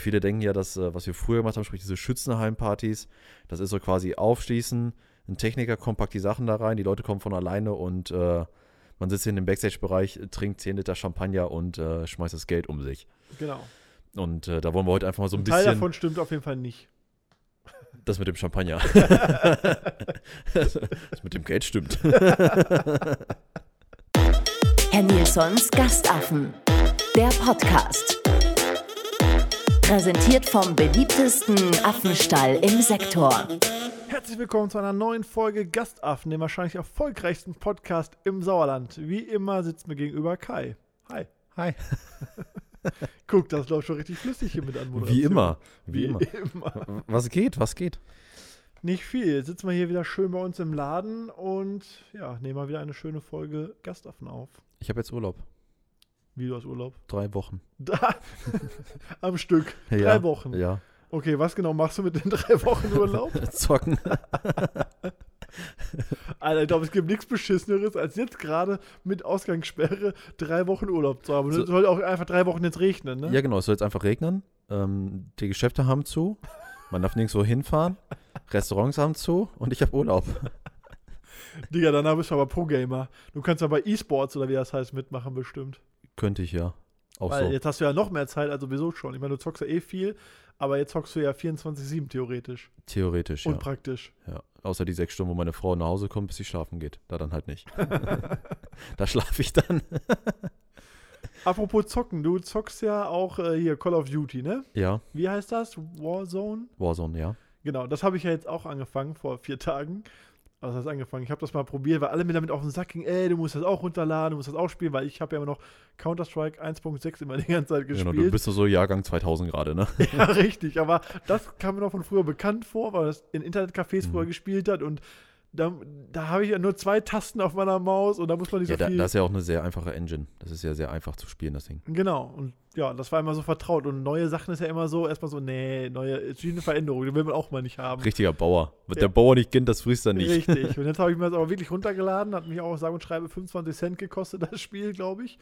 Viele denken ja, dass, äh, was wir früher gemacht haben, sprich diese Schützenheimpartys, das ist so quasi aufschließen, ein Techniker kommt, packt die Sachen da rein, die Leute kommen von alleine und äh, man sitzt in dem Backstage-Bereich, trinkt 10 Liter Champagner und äh, schmeißt das Geld um sich. Genau. Und äh, da wollen wir heute einfach mal so ein, Ein bisschen. Teil davon stimmt auf jeden Fall nicht. Das mit dem Champagner. das mit dem Geld stimmt. Herr Nilsons Gastaffen. Der Podcast. Präsentiert vom beliebtesten Affenstall im Sektor. Herzlich willkommen zu einer neuen Folge Gastaffen, dem wahrscheinlich erfolgreichsten Podcast im Sauerland. Wie immer sitzt mir gegenüber Kai. Hi. Hi. Guck, das läuft schon richtig flüssig hier mit an Wie immer. Wie, Wie immer. immer. Was geht? Was geht? Nicht viel. Jetzt sitzen wir hier wieder schön bei uns im Laden und ja, nehmen mal wieder eine schöne Folge Gastaffen auf. Ich habe jetzt Urlaub. Wie du hast Urlaub? Drei Wochen. Da. Am Stück. Drei Ja, Wochen. Ja. Okay, was genau machst du mit den drei Wochen Urlaub? Zocken. Alter, ich glaube, es gibt nichts Beschisseneres, als jetzt gerade mit Ausgangssperre drei Wochen Urlaub zu haben. Und So- es soll auch einfach drei Wochen jetzt regnen, ne? Ja, genau. Es soll jetzt einfach regnen. Ähm, die Geschäfte haben zu. Man darf nirgendwo hinfahren. Restaurants haben zu. Und ich habe Urlaub. Digga, danach bist du aber Pro-Gamer. Du kannst ja bei E-Sports oder wie das heißt mitmachen bestimmt. Könnte ich ja. Auch Weil so. jetzt hast du ja noch mehr Zeit als sowieso schon. Ich meine, du zockst ja eh viel, aber jetzt zockst du ja 24-7 theoretisch. Theoretisch, ja. Und praktisch. ja. Außer die sechs Stunden, wo meine Frau nach Hause kommt, bis sie schlafen geht. Da dann halt nicht. da schlafe ich dann. Apropos zocken, du zockst ja auch äh, hier Call of Duty, ne? Ja, Wie heißt das? Warzone? Warzone, ja. Genau, das habe ich ja jetzt auch angefangen vor vier Tagen. Also das angefangen. Ich habe das mal probiert, weil alle mir damit auf den Sack gingen, ey, du musst das auch runterladen, du musst das auch spielen, weil ich habe ja immer noch Counter-Strike 1.6 immer die ganze Zeit Genau, du gespielt. bist so Jahrgang 2000 gerade, ne? ja, richtig, aber das kam mir noch von früher bekannt vor, weil das in Internetcafés Mhm. früher gespielt hat und da, da habe ich ja nur zwei Tasten auf meiner Maus und da muss man nicht Ja, so da, viel. das ist ja auch eine sehr einfache Engine. Das ist ja sehr einfach zu spielen, das Ding. Genau, und ja, das war immer so vertraut. Und neue Sachen ist ja immer so, erstmal so, nee, neue, ist wie eine Veränderung, die will man auch mal nicht haben. Richtiger Bauer. Was Ja. der Bauer nicht kennt, das frisst er nicht. Richtig. Und jetzt habe ich mir das aber wirklich runtergeladen, hat mich auch sage und schreibe 25 Cent gekostet, das Spiel, glaube ich.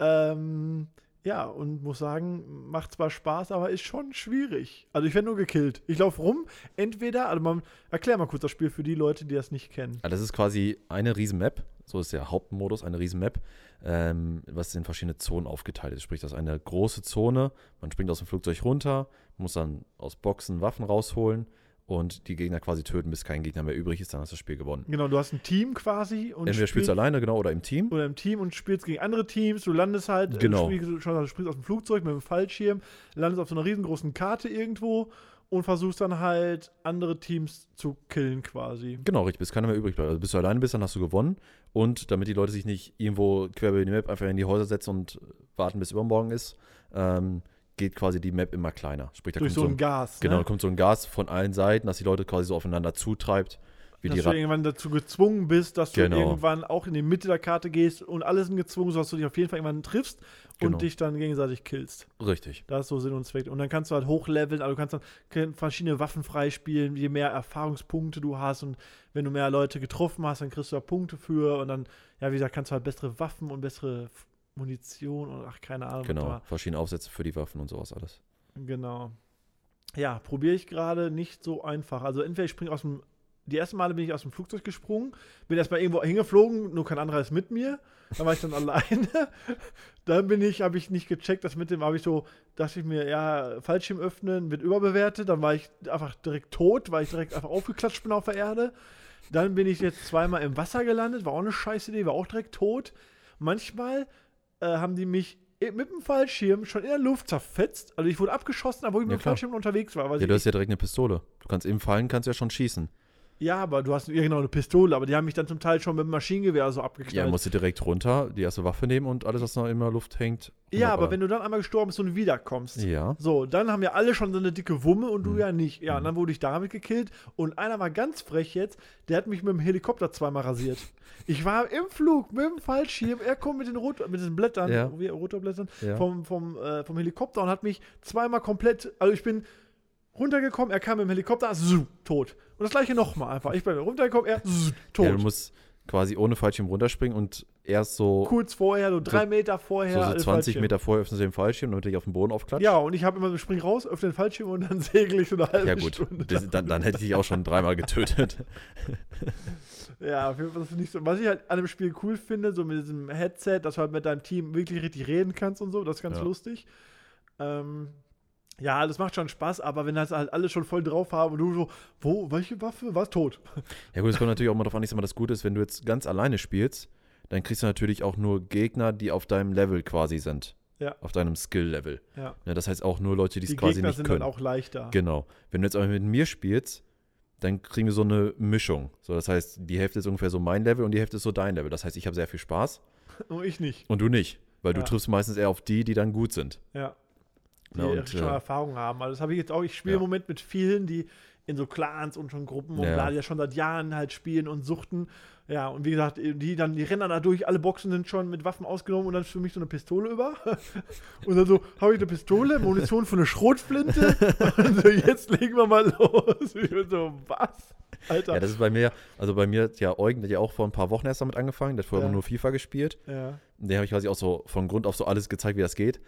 Ähm, ja, und muss sagen, macht zwar Spaß, aber ist schon schwierig. Also ich werde nur gekillt. Ich laufe rum, entweder, also man, erklär mal kurz das Spiel für die Leute, die das nicht kennen. Ja, das ist quasi eine riesen Map. So ist der Hauptmodus, eine riesen Map, ähm, was in verschiedene Zonen aufgeteilt ist. Sprich, das ist eine große Zone. Man springt aus dem Flugzeug runter, muss dann aus Boxen Waffen rausholen und die Gegner quasi töten, bis kein Gegner mehr übrig ist. Dann hast du das Spiel gewonnen. Genau, du hast ein Team quasi und Entweder spielst du alleine, genau, oder im Team. oder im Team und spielst gegen andere Teams. Du landest halt, Genau. äh, spielst, schon, also springst aus dem Flugzeug mit dem Fallschirm, landest auf so einer riesengroßen Karte irgendwo und versuchst dann halt andere Teams zu killen quasi. Genau, richtig, bis keiner mehr übrig bleibt. Also bis du alleine bist, dann hast du gewonnen. Und damit die Leute sich nicht irgendwo quer über die Map einfach in die Häuser setzen und warten, bis übermorgen ist, ähm, geht quasi die Map immer kleiner. Sprich, da Durch kommt so ein Gas. Genau, da ne? kommt so ein Gas von allen Seiten, dass die Leute quasi so aufeinander zutreibt. Wie dass die du Rad irgendwann dazu gezwungen bist, dass Genau. du irgendwann auch in die Mitte der Karte gehst und alle sind gezwungen, sodass du dich auf jeden Fall irgendwann triffst Genau. und dich dann gegenseitig killst. Richtig. Das ist so Sinn und Zweck. Und dann kannst du halt hochleveln, also du kannst dann verschiedene Waffen freispielen, je mehr Erfahrungspunkte du hast und wenn du mehr Leute getroffen hast, dann kriegst du da Punkte für und dann, ja, wie gesagt, kannst du halt bessere Waffen und bessere Munition und ach, keine Ahnung. Genau. Verschiedene Aufsätze für die Waffen und sowas alles. Genau. Ja, probiere ich gerade nicht so einfach. Also entweder ich springe aus dem. Die ersten Male bin ich aus dem Flugzeug gesprungen, bin erstmal irgendwo hingeflogen, nur kein anderer ist mit mir. Dann war ich dann alleine. Dann bin ich, habe ich nicht gecheckt, das mit dem habe ich so, dachte ich mir, ja, Fallschirm öffnen wird überbewertet. Dann war ich einfach direkt tot, weil ich direkt einfach aufgeklatscht bin auf der Erde. Dann bin ich jetzt zweimal im Wasser gelandet, war auch eine scheiß Idee, war auch direkt tot. Manchmal äh, haben die mich mit dem Fallschirm schon in der Luft zerfetzt. Also ich wurde abgeschossen, obwohl ich Ja, mit dem klar. Fallschirm unterwegs war. Ja, du hast ja direkt eine Pistole. Du kannst im Fallen, kannst ja schon schießen. Ja, aber du hast ja genau eine Pistole, aber die haben mich dann zum Teil schon mit dem Maschinengewehr so Ja, abgeknallt. musst du direkt runter, die erste Waffe nehmen und alles, was noch in der Luft hängt. Ja, aber wenn du dann einmal gestorben bist und wiederkommst. Ja. So, dann haben ja alle schon so eine dicke Wumme und du Mhm. ja nicht. Ja, und Mhm. dann wurde ich damit gekillt und einer war ganz frech jetzt, der hat mich mit dem Helikopter zweimal rasiert. Ich war im Flug mit dem Fallschirm, er kommt mit den, Rot mit diesen Blättern, Ja. Rotorblättern, Ja. vom, vom, äh, vom Helikopter und hat mich zweimal komplett, also ich bin runtergekommen, er kam dem Helikopter, so, tot. Und das gleiche nochmal einfach. Ich bin runtergekommen, er, so, tot. ja, du musst quasi ohne Fallschirm runterspringen und erst so, Kurz vorher, so drei Meter vorher. so, so alle 20 Fallschirme. Meter vorher öffnen sie den Fallschirm, damit ich auf den Boden aufklatsche. Ja, und ich habe immer so, spring raus, öffne den Fallschirm und dann segel ich so eine halbe Ja gut, Stunde. das, dann, dann hätte ich dich auch schon dreimal getötet. Ja, auf jeden Fall, das finde ich so. Was ich halt an dem Spiel cool finde, so mit diesem Headset, dass du halt mit deinem Team wirklich richtig reden kannst und so, das ist ganz Ja. lustig. Ähm, ja, das macht schon Spaß, aber wenn das halt alle schon voll drauf haben und du so, wo, welche Waffe? Was tot? Ja gut, es kommt natürlich auch mal darauf an, ich sag mal, das Gute ist, wenn du jetzt ganz alleine spielst, dann kriegst du natürlich auch nur Gegner, die auf deinem Level quasi sind. Ja. Auf deinem Skill-Level. Ja. Ne, das heißt auch nur Leute, die es quasi Gegner nicht sind können. dann auch leichter. Genau. Wenn du jetzt aber mit mir spielst, dann kriegen wir so eine Mischung. So, das heißt, die Hälfte ist ungefähr so mein Level und die Hälfte ist so dein Level. Das heißt, ich habe sehr viel Spaß Und ich nicht. und du nicht. Weil Ja. du triffst meistens eher auf die, die dann gut sind. Ja. Die Ja, und, schon äh, Erfahrung haben. Also das habe ich jetzt auch. Ich spiele Ja. im Moment mit vielen, die in so Clans und schon Gruppen und Ja. die ja schon seit Jahren halt spielen und suchten. Ja, und wie gesagt, die dann, die rennen dann da durch, alle Boxen sind schon mit Waffen ausgenommen und dann ist für mich so eine Pistole über. Und dann so, habe ich eine Pistole, Munition für eine Schrotflinte. Und so, jetzt legen wir mal los. Ich bin so, was? Alter. Ja, das ist bei mir, also bei mir hat ja Eugen der hat ja auch vor ein paar Wochen erst damit angefangen. Der hat vorher Ja. nur FIFA gespielt. ja. Den habe ich quasi auch so von Grund auf so alles gezeigt, wie das geht.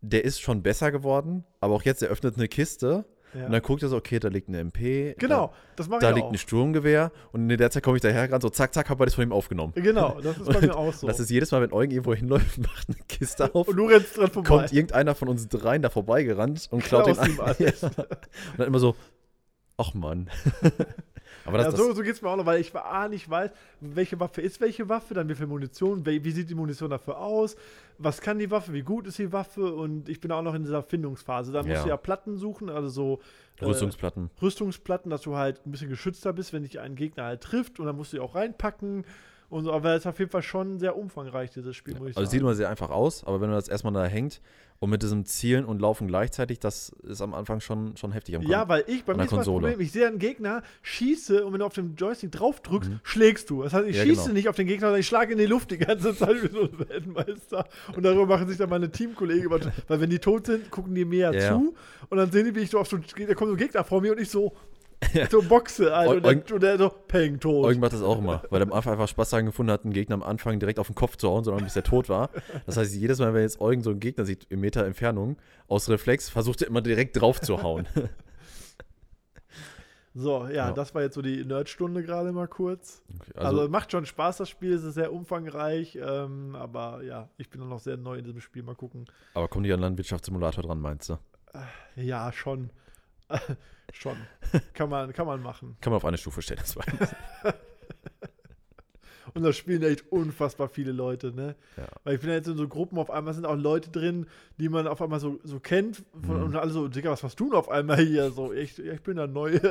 Der ist schon besser geworden, aber auch jetzt, er öffnet eine Kiste ja. und dann guckt er so, okay, da liegt eine MP. Genau, das mache Da, da ich liegt auch. ein Sturmgewehr und in der Zeit komme ich daher gerade so, zack, zack, habe das von ihm aufgenommen. Genau, das ist bei mir auch so. Das ist jedes Mal, wenn Eugen irgendwo hinläuft, macht eine Kiste auf, und du rennst dran vorbei. kommt irgendeiner von uns dreien da vorbeigerannt und klaut den Klaust ihm alles. Ja. Und dann immer so, ach Mann. Aber das, ja, so, so geht es mir auch noch, weil ich A, nicht weiß, welche Waffe ist welche Waffe, dann wie viel Munition, wie, sieht die Munition dafür aus, was kann die Waffe, wie gut ist die Waffe und ich bin auch noch in dieser Findungsphase. Dann musst Ja. du ja Platten suchen, also so äh, Rüstungsplatten. Rüstungsplatten, dass du halt ein bisschen geschützter bist, wenn dich ein Gegner halt trifft und dann musst du die auch reinpacken und so. Aber es ist auf jeden Fall schon sehr umfangreich, dieses Spiel, muss ich Also sagen. sieht immer sehr einfach aus, aber wenn man das erstmal da hängt und mit diesem Zielen und Laufen gleichzeitig, das ist am Anfang schon, schon heftig am Ja, Kon- weil ich, bei mir ist das. Problem, ich sehe einen Gegner, schieße und wenn du auf den Joystick drauf drückst, schlägst du. Das heißt, ich Mhm. Ja, schieße genau. nicht auf den Gegner, sondern ich schlage in die Luft die ganze Zeit wie so ein Weltmeister. Und darüber machen sich dann meine Teamkollegen weil wenn die tot sind, gucken die mir Ja. zu und dann sehen die, wie ich so auf so, da kommt so ein Gegner vor mir und ich so, so boxe, Alter. Und, der, und der so, peng, tot. Eugen macht das auch immer, weil er am Anfang einfach Spaß daran gefunden hat, einen Gegner am Anfang direkt auf den Kopf zu hauen, sondern bis er tot war. Das heißt, jedes Mal, wenn jetzt Eugen so einen Gegner sieht, im Meter Entfernung, aus Reflex, versucht er immer direkt drauf zu hauen. So, ja, Ja. das war jetzt so die Nerdstunde gerade mal kurz. Okay, Also, also, macht schon Spaß, das Spiel, es ist sehr umfangreich, ähm, aber ja, ich bin noch sehr neu in diesem Spiel, mal gucken. aber kommt die an Landwirtschaftssimulator dran, meinst du? Ja, schon. schon. Kann man, kann man machen. Kann man auf eine Stufe stellen, das war. Und da spielen echt unfassbar viele Leute, ne? Ja. Weil ich bin ja jetzt in so Gruppen, auf einmal sind auch Leute drin, die man auf einmal so, so kennt. Von, Mhm. Und alle so, Digga, was machst du denn auf einmal hier? So, ich, ich bin da neu.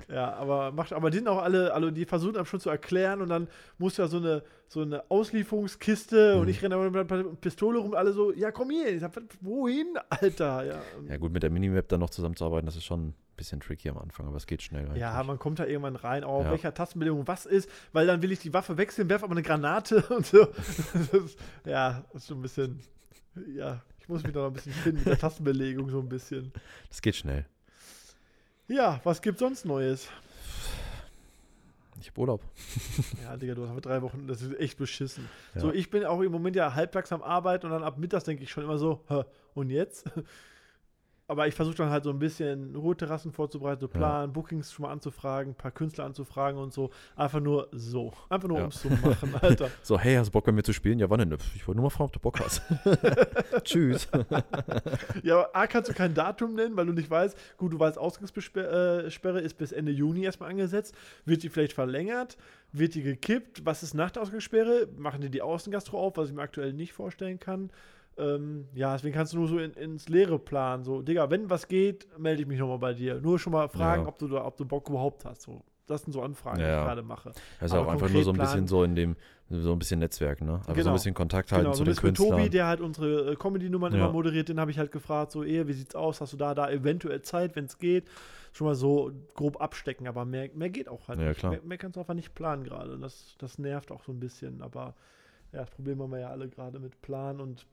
ja, aber macht, aber die sind auch alle, alle, die versuchen einem schon zu erklären und dann muss ja so eine, so eine Auslieferungskiste und Mhm. ich renne mit einer Pistole rum, alle so, ja komm hier, ich sag, wohin, Alter? Ja, Ja, gut, mit der Minimap dann noch zusammenzuarbeiten, das ist schon ein bisschen tricky am Anfang, aber es geht schnell. Ja, eigentlich. man kommt da irgendwann rein, auch auf Ja. welcher Tastenbelegung was ist, weil dann will ich die Waffe wechseln, werfe aber eine Granate und so. Ist, ja, das ist so ein bisschen, ja, ich muss mich da noch ein bisschen finden mit der Tastenbelegung so ein bisschen. das geht schnell. Ja, was gibt's sonst Neues? Ich hab Urlaub. Ja, Digga, du hast aber drei Wochen, das ist echt beschissen. Ja. So, ich bin auch im Moment ja halbtags am Arbeiten und dann ab mittags denke ich schon immer so, und jetzt? Aber ich versuche dann halt so ein bisschen Ruheterrassen vorzubereiten, so planen, Bookings schon mal anzufragen, ein paar Künstler anzufragen und so. Einfach nur so. Einfach nur, Ja. um es zu machen, Alter. So, hey, hast du Bock bei mir zu spielen? Ja, wann denn? Ich wollte nur mal fragen, ob du Bock hast. Tschüss. Ja, aber A, kannst du kein Datum nennen, weil du nicht weißt, gut, du weißt, Ausgangssperre äh, ist bis Ende Juni erstmal angesetzt. Wird die vielleicht verlängert? Wird die gekippt? Was ist nach der Ausgangssperre? Machen die die Außengastro auf, was ich mir aktuell nicht vorstellen kann? Ähm, ja, deswegen kannst du nur so in, ins Leere planen. So, Digga, wenn was geht, melde ich mich nochmal bei dir. Nur schon mal fragen, Ja. ob, du ob du Bock überhaupt hast. So, das sind so Anfragen, die Ja, ich ja. gerade mache. Das ist Aber auch einfach nur so ein bisschen planen- so in dem, so ein bisschen Netzwerk, ne? So Genau. ein bisschen Kontakt halten Genau, zu so den Künstlern. Tobi, der halt unsere äh, Comedy-Nummern Ja. immer moderiert, den habe ich halt gefragt, so, eh, wie sieht's aus? Hast du da, da eventuell Zeit, wenn es geht? Schon mal so grob abstecken, aber mehr, mehr geht auch halt Ja, nicht. klar. Mehr, mehr kannst du einfach nicht planen gerade. Das, das nervt auch so ein bisschen, aber ja, das Problem haben wir ja alle gerade mit Plan und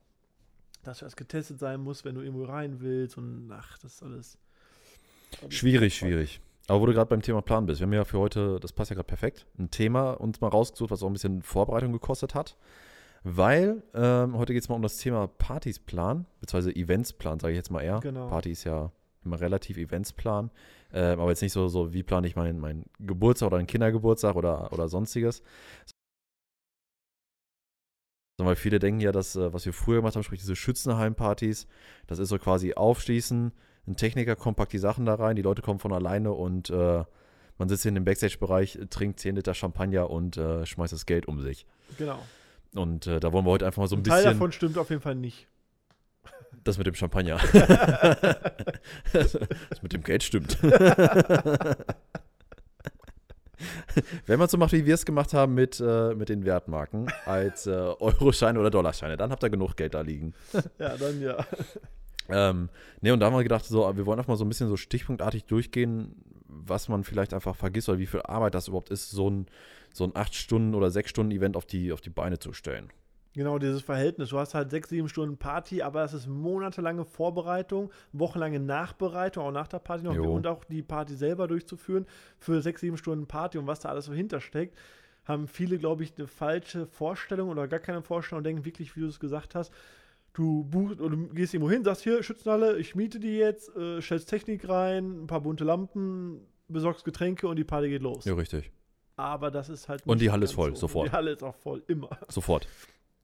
dass das getestet sein muss, wenn du irgendwo rein willst und ach, das ist alles. Schwierig, schwierig. Aber wo du gerade beim Thema Plan bist, wir haben ja für heute, das passt ja gerade perfekt, ein Thema uns mal rausgesucht, was auch ein bisschen Vorbereitung gekostet hat. Weil ähm, heute geht es mal um das Thema Partys planen, beziehungsweise Events planen, sage ich jetzt mal eher. Genau. Party ist ja immer relativ Events planen. Ähm, aber jetzt nicht so, so wie plane ich meinen mein Geburtstag oder einen Kindergeburtstag oder, oder sonstiges. Sondern weil viele denken ja, dass, äh, was wir früher gemacht haben, sprich diese Schützenheimpartys, das ist so quasi aufschließen, ein Techniker kommt, packt die Sachen da rein, die Leute kommen von alleine und äh, man sitzt hier in dem Backstage-Bereich, trinkt 10 Liter Champagner und äh, schmeißt das Geld um sich. Genau. Und äh, da wollen wir heute einfach mal so ein Ein Teil bisschen. davon stimmt auf jeden Fall nicht. Das mit dem Champagner. das mit dem Geld stimmt. Wenn man so macht, wie wir es gemacht haben mit, äh, mit den Wertmarken, als äh, Euroscheine oder Dollarscheine, dann habt ihr genug Geld da liegen. Ja, dann ja. Ähm, ne, und da haben wir gedacht, so, wir wollen einfach mal so ein bisschen so stichpunktartig durchgehen, was man vielleicht einfach vergisst oder wie viel Arbeit das überhaupt ist, so ein, so ein 8-Stunden- oder 6-Stunden-Event auf die, auf die Beine zu stellen. Genau, dieses Verhältnis. Du hast halt sechs, sieben Stunden Party, aber es ist monatelange Vorbereitung, wochenlange Nachbereitung, auch nach der Party noch Jo. und auch die Party selber durchzuführen für sechs, sieben Stunden Party und was da alles so hintersteckt, haben viele, glaube ich, eine falsche Vorstellung oder gar keine Vorstellung und denken wirklich, wie du es gesagt hast, du buchst oder du gehst irgendwo hin, sagst hier, Schützenhalle, ich miete die jetzt, äh, stellst Technik rein, ein paar bunte Lampen, besorgst Getränke und die Party geht los. Ja, richtig. Aber das ist halt Und nicht die Halle ist voll, sofort. Die Halle ist auch voll, immer. Sofort.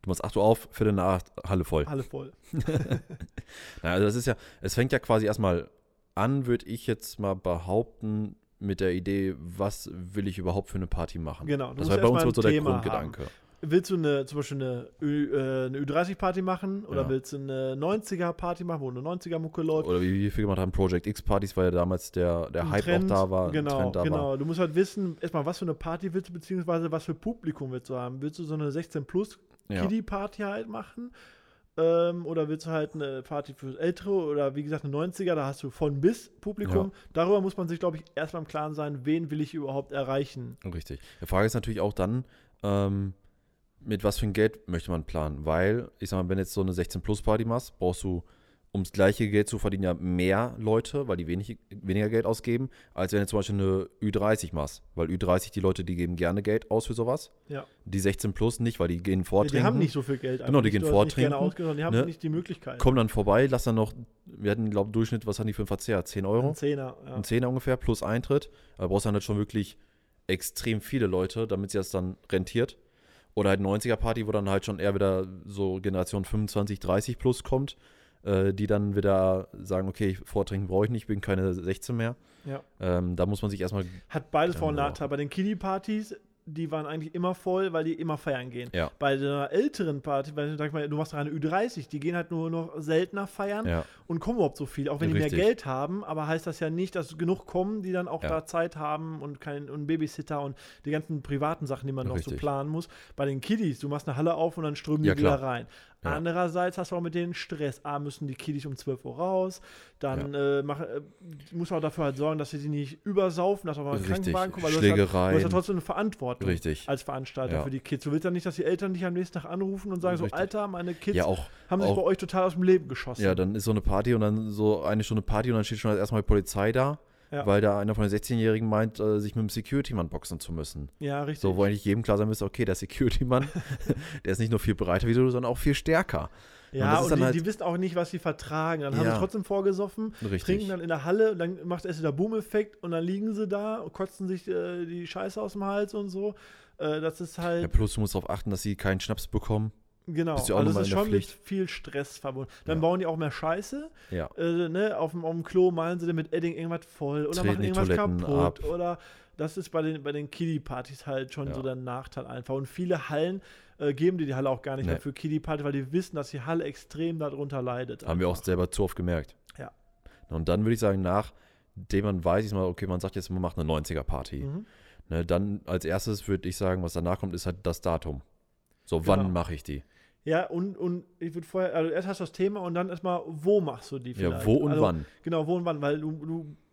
Du machst 8 Uhr auf, Viertel nach 8, Halle voll. Halle voll. Na, also das ist ja, es fängt ja quasi erstmal an, würde ich jetzt mal behaupten, mit der Idee, was will ich überhaupt für eine Party machen. Genau, Das war bei uns so der Thema Grundgedanke. Willst du eine, zum Beispiel eine, Ü, äh, eine Ü30-Party machen oder Ja. willst du eine 90er-Party machen, wo eine 90er-Mucke läuft? Oder wie wir viel gemacht haben, Project X-Partys, weil ja damals der, der Ein Hype Trend, auch da war, Genau, Trend da genau. war. Du musst halt wissen, erstmal, was für eine Party willst du, beziehungsweise was für Publikum willst du haben. Willst du so eine 16 plus Ja. Kiddie-Party halt machen? Ähm, oder willst du halt eine Party für Ältere oder wie gesagt eine 90er, da hast du von bis Publikum. Darüber muss man sich, glaube ich, erstmal im Klaren sein, wen will ich überhaupt erreichen. Richtig. Die Frage ist natürlich auch dann, ähm, mit was für ein Geld möchte man planen? Weil, ich sag mal, wenn jetzt so eine 16-Plus-Party machst, brauchst du, ums gleiche Geld zu verdienen, ja mehr Leute, weil die wenig, weniger Geld ausgeben, als wenn du zum Beispiel eine Ü30 machst. Weil Ü30, die Leute, die geben gerne Geld aus für sowas. Ja. Die 16 Plus nicht, weil die gehen Ja, vortrinken. die haben nicht so viel Geld. Genau, die gehen nicht, du gerne vortrinken, die haben ne? nicht die Möglichkeit. kommen dann vorbei, lass dann noch, wir hatten, glaube ich, Durchschnitt, was haben die für einen Verzehr? 10 Euro? Ein Zehner, ja. Ein Zehner ungefähr plus Eintritt. Aber brauchst dann halt schon wirklich extrem viele Leute, damit sich das dann rentiert. Oder halt 90er-Party, wo dann halt schon eher wieder so Generation 25, 30 plus kommt, äh, die dann wieder sagen, okay, Vortrinken brauche ich nicht, bin keine 16 mehr. Ja. Ähm, da muss man sich erstmal, Hat beides Vor- und. Nachteile. Bei den Kiddie-Partys, die waren eigentlich immer voll, weil die immer feiern gehen. Ja. Bei einer älteren Party, weil sag ich mal, du machst eine Ü30, die gehen halt nur noch seltener feiern ja, und kommen überhaupt so viel, auch wenn die Richtig. mehr Geld haben, aber heißt das ja nicht, dass genug kommen, die dann auch Ja. da Zeit haben und keinen und Babysitter und die ganzen privaten Sachen, die man noch so Richtig. planen muss. Bei den Kiddies, du machst eine Halle auf und dann strömen die wieder rein. Ja. Andererseits hast du auch mit denen Stress. A, müssen die Kiddies um 12 Uhr raus, dann äh, mach, äh, muss man auch dafür halt sorgen, dass sie die nicht übersaufen, dass auch mal ein. Krankenwagen kommt. weil du hast halt- Du hast ja trotzdem eine Verantwortung Richtig. als Veranstalter Ja. für die Kids. Du willst ja nicht, dass die Eltern dich am nächsten Tag anrufen und sagen: So, Richtig. Alter, meine Kids Ja, auch. haben sich auch- bei euch total aus dem Leben geschossen. Ja, dann ist so eine Party und dann so eine Stunde Party und dann steht schon erstmal die Polizei da, Ja. weil da einer von den 16-Jährigen meint, äh, sich mit dem Security-Mann boxen zu müssen. Ja, richtig. So, wo eigentlich jedem klar sein müsste, okay, der Security-Mann, der ist nicht nur viel breiter wie du, sondern auch viel stärker. Und ja, und dann die, halt- die wissen auch nicht, was sie vertragen. Dann haben Ja. sie trotzdem vorgesoffen, Richtig. trinken dann in der Halle, und dann macht erst der Boom-Effekt und dann liegen sie da und kotzen sich äh, die Scheiße aus dem Hals und so. Äh, das ist halt. Ja, plus du musst darauf achten, dass sie keinen Schnaps bekommen. Genau, also es ist schon mit viel Stress verbunden. Dann Ja. bauen die auch mehr Scheiße. Ja. Äh, ne, auf, dem, auf dem Klo malen sie dann mit Edding irgendwas voll oder Treten machen irgendwas Toiletten kaputt. ab. Oder das ist bei den, bei den Kiddie-Partys halt schon Ja. so der Nachteil einfach. Und viele Hallen äh, geben dir die Halle auch gar nicht Nee. mehr für Kiddie-Party, weil die wissen, dass die Halle extrem darunter leidet. Haben wir auch einfach. selber zu oft gemerkt. Ja. Und dann würde ich sagen, nachdem man weiß, ich mal, okay, man sagt jetzt, man macht eine 90er-Party. Mhm. Ne, dann als erstes würde ich sagen, was danach kommt, ist halt das Datum. So, Genau. wann mache ich die? Ja, und, und ich würde vorher, also erst hast du das Thema und dann erstmal, wo machst du die Ja, vielleicht? wo und also, wann? Genau, wo und wann, weil du,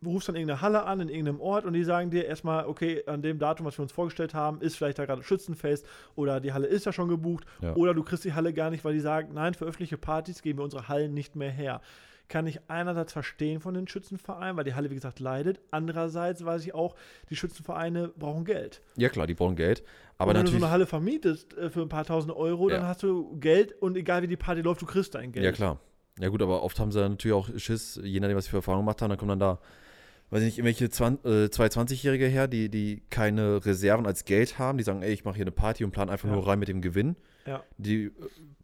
du rufst dann irgendeine Halle an in irgendeinem Ort und die sagen dir erstmal, okay, an dem Datum, was wir uns vorgestellt haben, ist vielleicht da gerade Schützenfest oder die Halle ist ja schon gebucht Ja. oder du kriegst die Halle gar nicht, weil die sagen, nein, für öffentliche Partys geben wir unsere Hallen nicht mehr her. Kann ich einerseits verstehen von den Schützenvereinen, weil die Halle, wie gesagt, leidet. Andererseits weiß ich auch, die Schützenvereine brauchen Geld. Ja, klar, die brauchen Geld. Aber und wenn du so eine Halle vermietest äh, für ein paar tausend Euro, dann Ja. hast du Geld und egal wie die Party läuft, du kriegst dein Geld. Ja, klar. Ja, gut, aber oft haben sie natürlich auch Schiss, je nachdem, was sie für Erfahrungen gemacht haben, dann kommen dann da, weiß ich nicht, irgendwelche 20, äh, zwei 20-Jährige her, die, die keine Reserven als Geld haben, die sagen, ey, ich mache hier eine Party und plan einfach Ja. nur rein mit dem Gewinn. Ja. Die äh,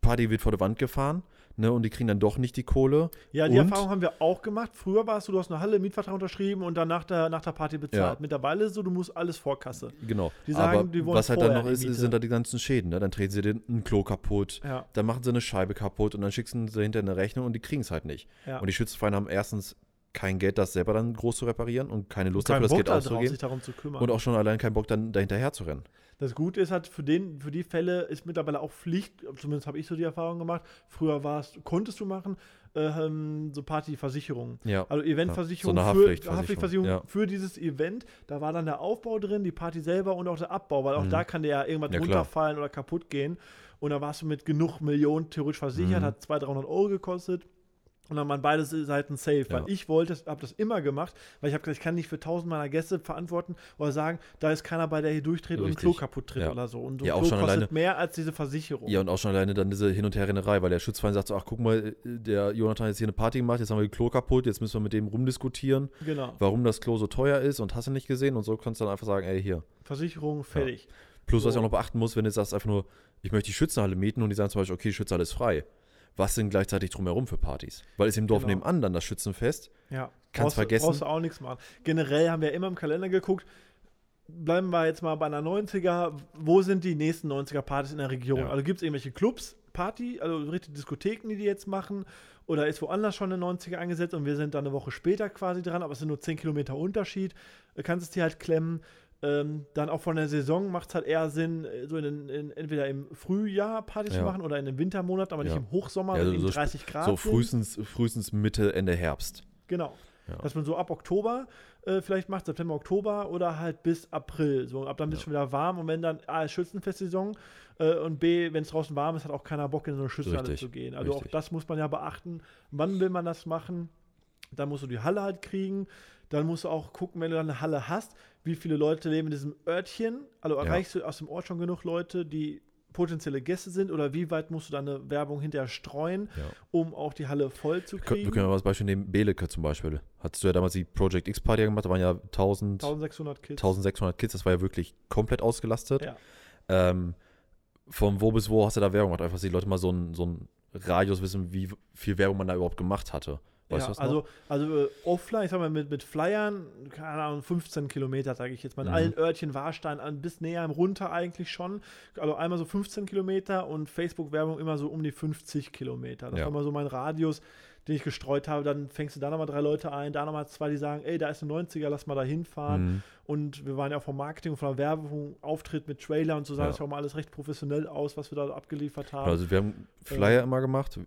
Party wird vor der Wand gefahren, ne, und die kriegen dann doch nicht die Kohle. Ja, die Und? Erfahrung haben wir auch gemacht. Früher war es so, du hast eine Halle, Mietvertrag unterschrieben und dann nach der, nach der Party bezahlt. Ja. Mittlerweile ist so, du musst alles Vorkasse. Genau. Die sagen, aber die wollen was halt dann noch ist, sind da die ganzen Schäden, ne? Dann treten sie den, ein Klo kaputt, Ja, dann machen sie eine Scheibe kaputt und dann schicken sie hinterher eine Rechnung und die kriegen es halt nicht. ja. Und die Schützenvereine haben erstens kein Geld, das selber dann groß zu reparieren und keine Lust Kein dafür, das Bock Geld da auszugeben. sich darum zu kümmern. Und auch schon allein keinen Bock, dann dahinterher zu rennen. Das Gute ist halt, für, den, für die Fälle ist mittlerweile auch Pflicht, zumindest habe ich so die Erfahrung gemacht. Früher war es, konntest du machen, ähm, so Partyversicherungen. Ja. Also Eventversicherung Ja, so für Haftpflichtversicherung, Haftpflichtversicherung ja. für dieses Event. Da war dann der Aufbau drin, die Party selber und auch der Abbau, weil auch Mhm. da kann der ja irgendwas Ja, klar. runterfallen oder kaputt gehen. Und da warst du mit genug Millionen theoretisch versichert, Mhm. hat 200, 300 Euro gekostet. Und dann waren beide Seiten safe. Ja. Weil ich wollte, habe das immer gemacht, weil ich habe gesagt, ich kann nicht für tausend meiner Gäste verantworten oder sagen, da ist keiner bei, der hier durchdreht und ein Richtig. Klo kaputt tritt Ja. oder so. Und so Ja, ein auch Klo schon kostet alleine- mehr als diese Versicherung. Ja, und auch schon alleine dann diese Hin- und Herrennerei, weil der Schutzverein sagt so, ach guck mal, der Jonathan hat jetzt hier eine Party gemacht, jetzt haben wir die Klo kaputt, jetzt müssen wir mit dem rumdiskutieren, Genau. warum das Klo so teuer ist und hast du nicht gesehen und so kannst du dann einfach sagen, ey, hier. Versicherung, fertig. Plus, was So. ich auch noch beachten muss, wenn du sagst einfach nur, ich möchte die Schützenhalle mieten und die sagen zum Beispiel, okay, die Schützenhalle ist frei. Was sind gleichzeitig drumherum für Partys? Weil es im Dorf Genau. nebenan dann das Schützenfest. Ja. Kannst brauchst, du- vergessen. Brauchst du auch nichts machen. Generell haben wir immer im Kalender geguckt, bleiben wir jetzt mal bei einer 90er, wo sind die nächsten 90er-Partys in der Region? Ja. Also gibt es irgendwelche Clubs, Party, also richtige Diskotheken, die die jetzt machen? Oder ist woanders schon eine 90er eingesetzt und wir sind dann eine Woche später quasi dran, aber es sind nur 10 Kilometer Unterschied. Du kannst es dir halt klemmen. Ähm, dann auch von der Saison macht es halt eher Sinn, äh, so in, den- in, entweder im Frühjahr Partys zu Ja. machen oder in den Wintermonaten, aber nicht Ja. im Hochsommer, Ja, wenn so- eben so- 30 Grad So frühestens, frühestens Mitte, Ende Herbst. Genau. Ja. Dass man so ab Oktober äh, vielleicht macht, September, Oktober oder halt bis April. So ab dann wird es schon wieder warm und wenn dann A ist Schützenfestsaison äh, und B, wenn es draußen warm ist, hat auch keiner Bock in so eine Schützenhalle zu gehen. Also auch Richtig. das muss man ja beachten. Wann will man das machen? Dann musst du die Halle halt kriegen. Dann musst du auch gucken, wenn du dann eine Halle hast, wie viele Leute leben in diesem Örtchen. Also Ja. erreichst du aus dem Ort schon genug Leute, die potenzielle Gäste sind oder wie weit musst du deine Werbung hinterher streuen, Ja. um auch die Halle voll zu können, wir kriegen? können mal das Beispiel nehmen, Beleke zum Beispiel. Hattest du ja damals die Project X Party gemacht, da waren ja 1000, 1600 Kids. 1600 Kids, das war ja wirklich komplett ausgelastet. Ja. Ähm, von wo bis wo hast du da Werbung gemacht? Einfach, dass die Leute mal so einen so einen Radius wissen, wie viel Werbung man da überhaupt gemacht hatte. Weißt ja, also, also äh, offline, ich sag mal, mit, mit Flyern, keine Ahnung, 15 Kilometer, sage ich jetzt mal. In Mhm. allen Örtchen, Warstein, an, bis näher runter eigentlich schon. Also einmal so 15 Kilometer und Facebook-Werbung immer so um die 50 Kilometer. Das Ja. war mal so mein Radius, den ich gestreut habe. Dann fängst du da nochmal drei Leute ein, da nochmal zwei, die sagen, ey, da ist ein 90er, lass mal da hinfahren. Mhm. Und wir waren ja auch vom Marketing und von der Werbung, Auftritt mit Trailer und so sah Ja. das ja auch mal alles recht professionell aus, was wir da abgeliefert haben. Also wir haben Flyer immer gemacht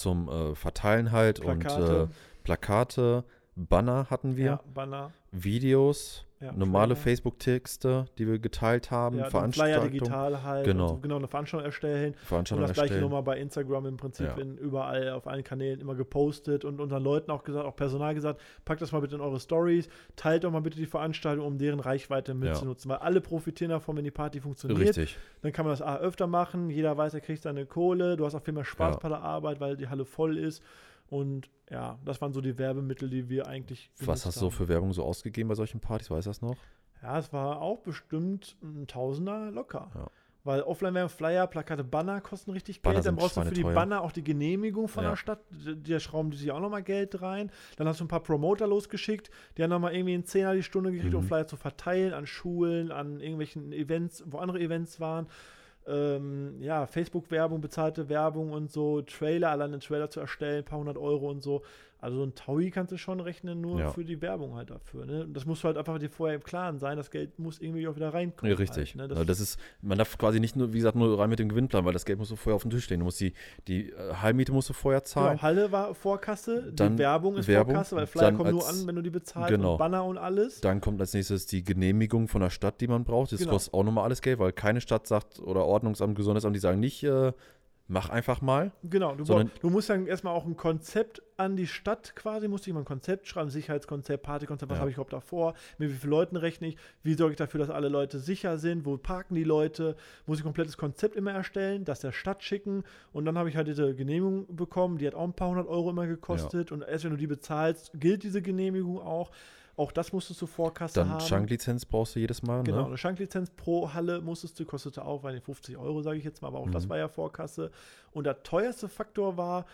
zum äh, Verteilen halt Plakate, und äh, Plakate, Banner hatten wir, ja, Banner, Videos, ja, normale. Facebook-Texte, die wir geteilt haben, ja, dann Flyer Veranstaltungen, digital halt. Genau. Und so, genau, eine Veranstaltung erstellen. Und Veranstaltungen das gleiche erstellen. nochmal bei Instagram im Prinzip Ja. in, überall auf allen Kanälen immer gepostet und unseren Leuten auch gesagt, auch Personal gesagt, packt das mal bitte in eure Stories, teilt doch mal bitte die Veranstaltung, um deren Reichweite mitzunutzen, weil alle profitieren davon, wenn die Party funktioniert. Richtig. Dann kann man das A öfter machen, jeder weiß, er kriegt seine Kohle, du hast auch viel mehr Spaß bei der Arbeit, weil die Halle voll ist. Und ja, das waren so die Werbemittel, die wir eigentlich. Was hast du so für Werbung so ausgegeben bei solchen Partys? Weißt du das noch? Ja, es war auch bestimmt ein Tausender locker. Ja. Weil offline werden Flyer, Plakate, Banner kosten richtig Banner Geld. Dann brauchst du für die. Banner auch die Genehmigung von Ja. der Stadt. Die schrauben die sich auch nochmal Geld rein. Dann hast du ein paar Promoter losgeschickt. Die haben nochmal irgendwie einen Zehner die Stunde gekriegt, um Mhm. Flyer zu verteilen an Schulen, an irgendwelchen Events, wo andere Events waren. Ähm, ja, Facebook-Werbung, bezahlte Werbung und so, Trailer, allein einen Trailer zu erstellen, ein paar hundert Euro und so. Also so ein Taui kannst du schon rechnen, nur Ja. für die Werbung halt dafür. Ne? Und das musst du halt einfach dir vorher im Klaren sein, das Geld muss irgendwie auch wieder reinkommen. Ja, richtig. Halt, ne? das, das, das ist, man darf quasi nicht nur, wie gesagt, nur rein mit dem Gewinnplan, weil das Geld muss so vorher auf dem Tisch stehen. Du musst die, die äh, Heimmiete musst du vorher zahlen. genau, Halle war Vorkasse, Dann die Werbung ist Werbung, Vorkasse, weil Flyer dann kommen nur an, wenn du die bezahlst genau. und Banner und alles. Dann kommt als nächstes die Genehmigung von der Stadt, die man braucht. Das Genau. kostet auch nochmal alles Geld, weil keine Stadt sagt oder Ordnungsamt, Gesundheitsamt, die sagen nicht, äh, mach einfach mal. Genau, du, brauch- du musst dann erstmal auch ein Konzept an die Stadt quasi, musst du mal ein Konzept schreiben, Sicherheitskonzept, Partykonzept, was Ja. habe ich überhaupt davor, mit wie vielen Leuten rechne ich, wie sorge ich dafür, dass alle Leute sicher sind, wo parken die Leute, muss ich ein komplettes Konzept immer erstellen, das der Stadt schicken und dann habe ich halt diese Genehmigung bekommen, die hat auch ein paar hundert Euro immer gekostet und erst wenn du die bezahlst, gilt diese Genehmigung auch. Auch das musstest du Vorkasse Dann haben. Schanklizenz brauchst du jedes Mal. Genau, Ne? eine Schanklizenz pro Halle musstest du, kostete auch, weil 50 Euro, sage ich jetzt mal, aber auch das Mhm. war ja Vorkasse. Und der teuerste Faktor war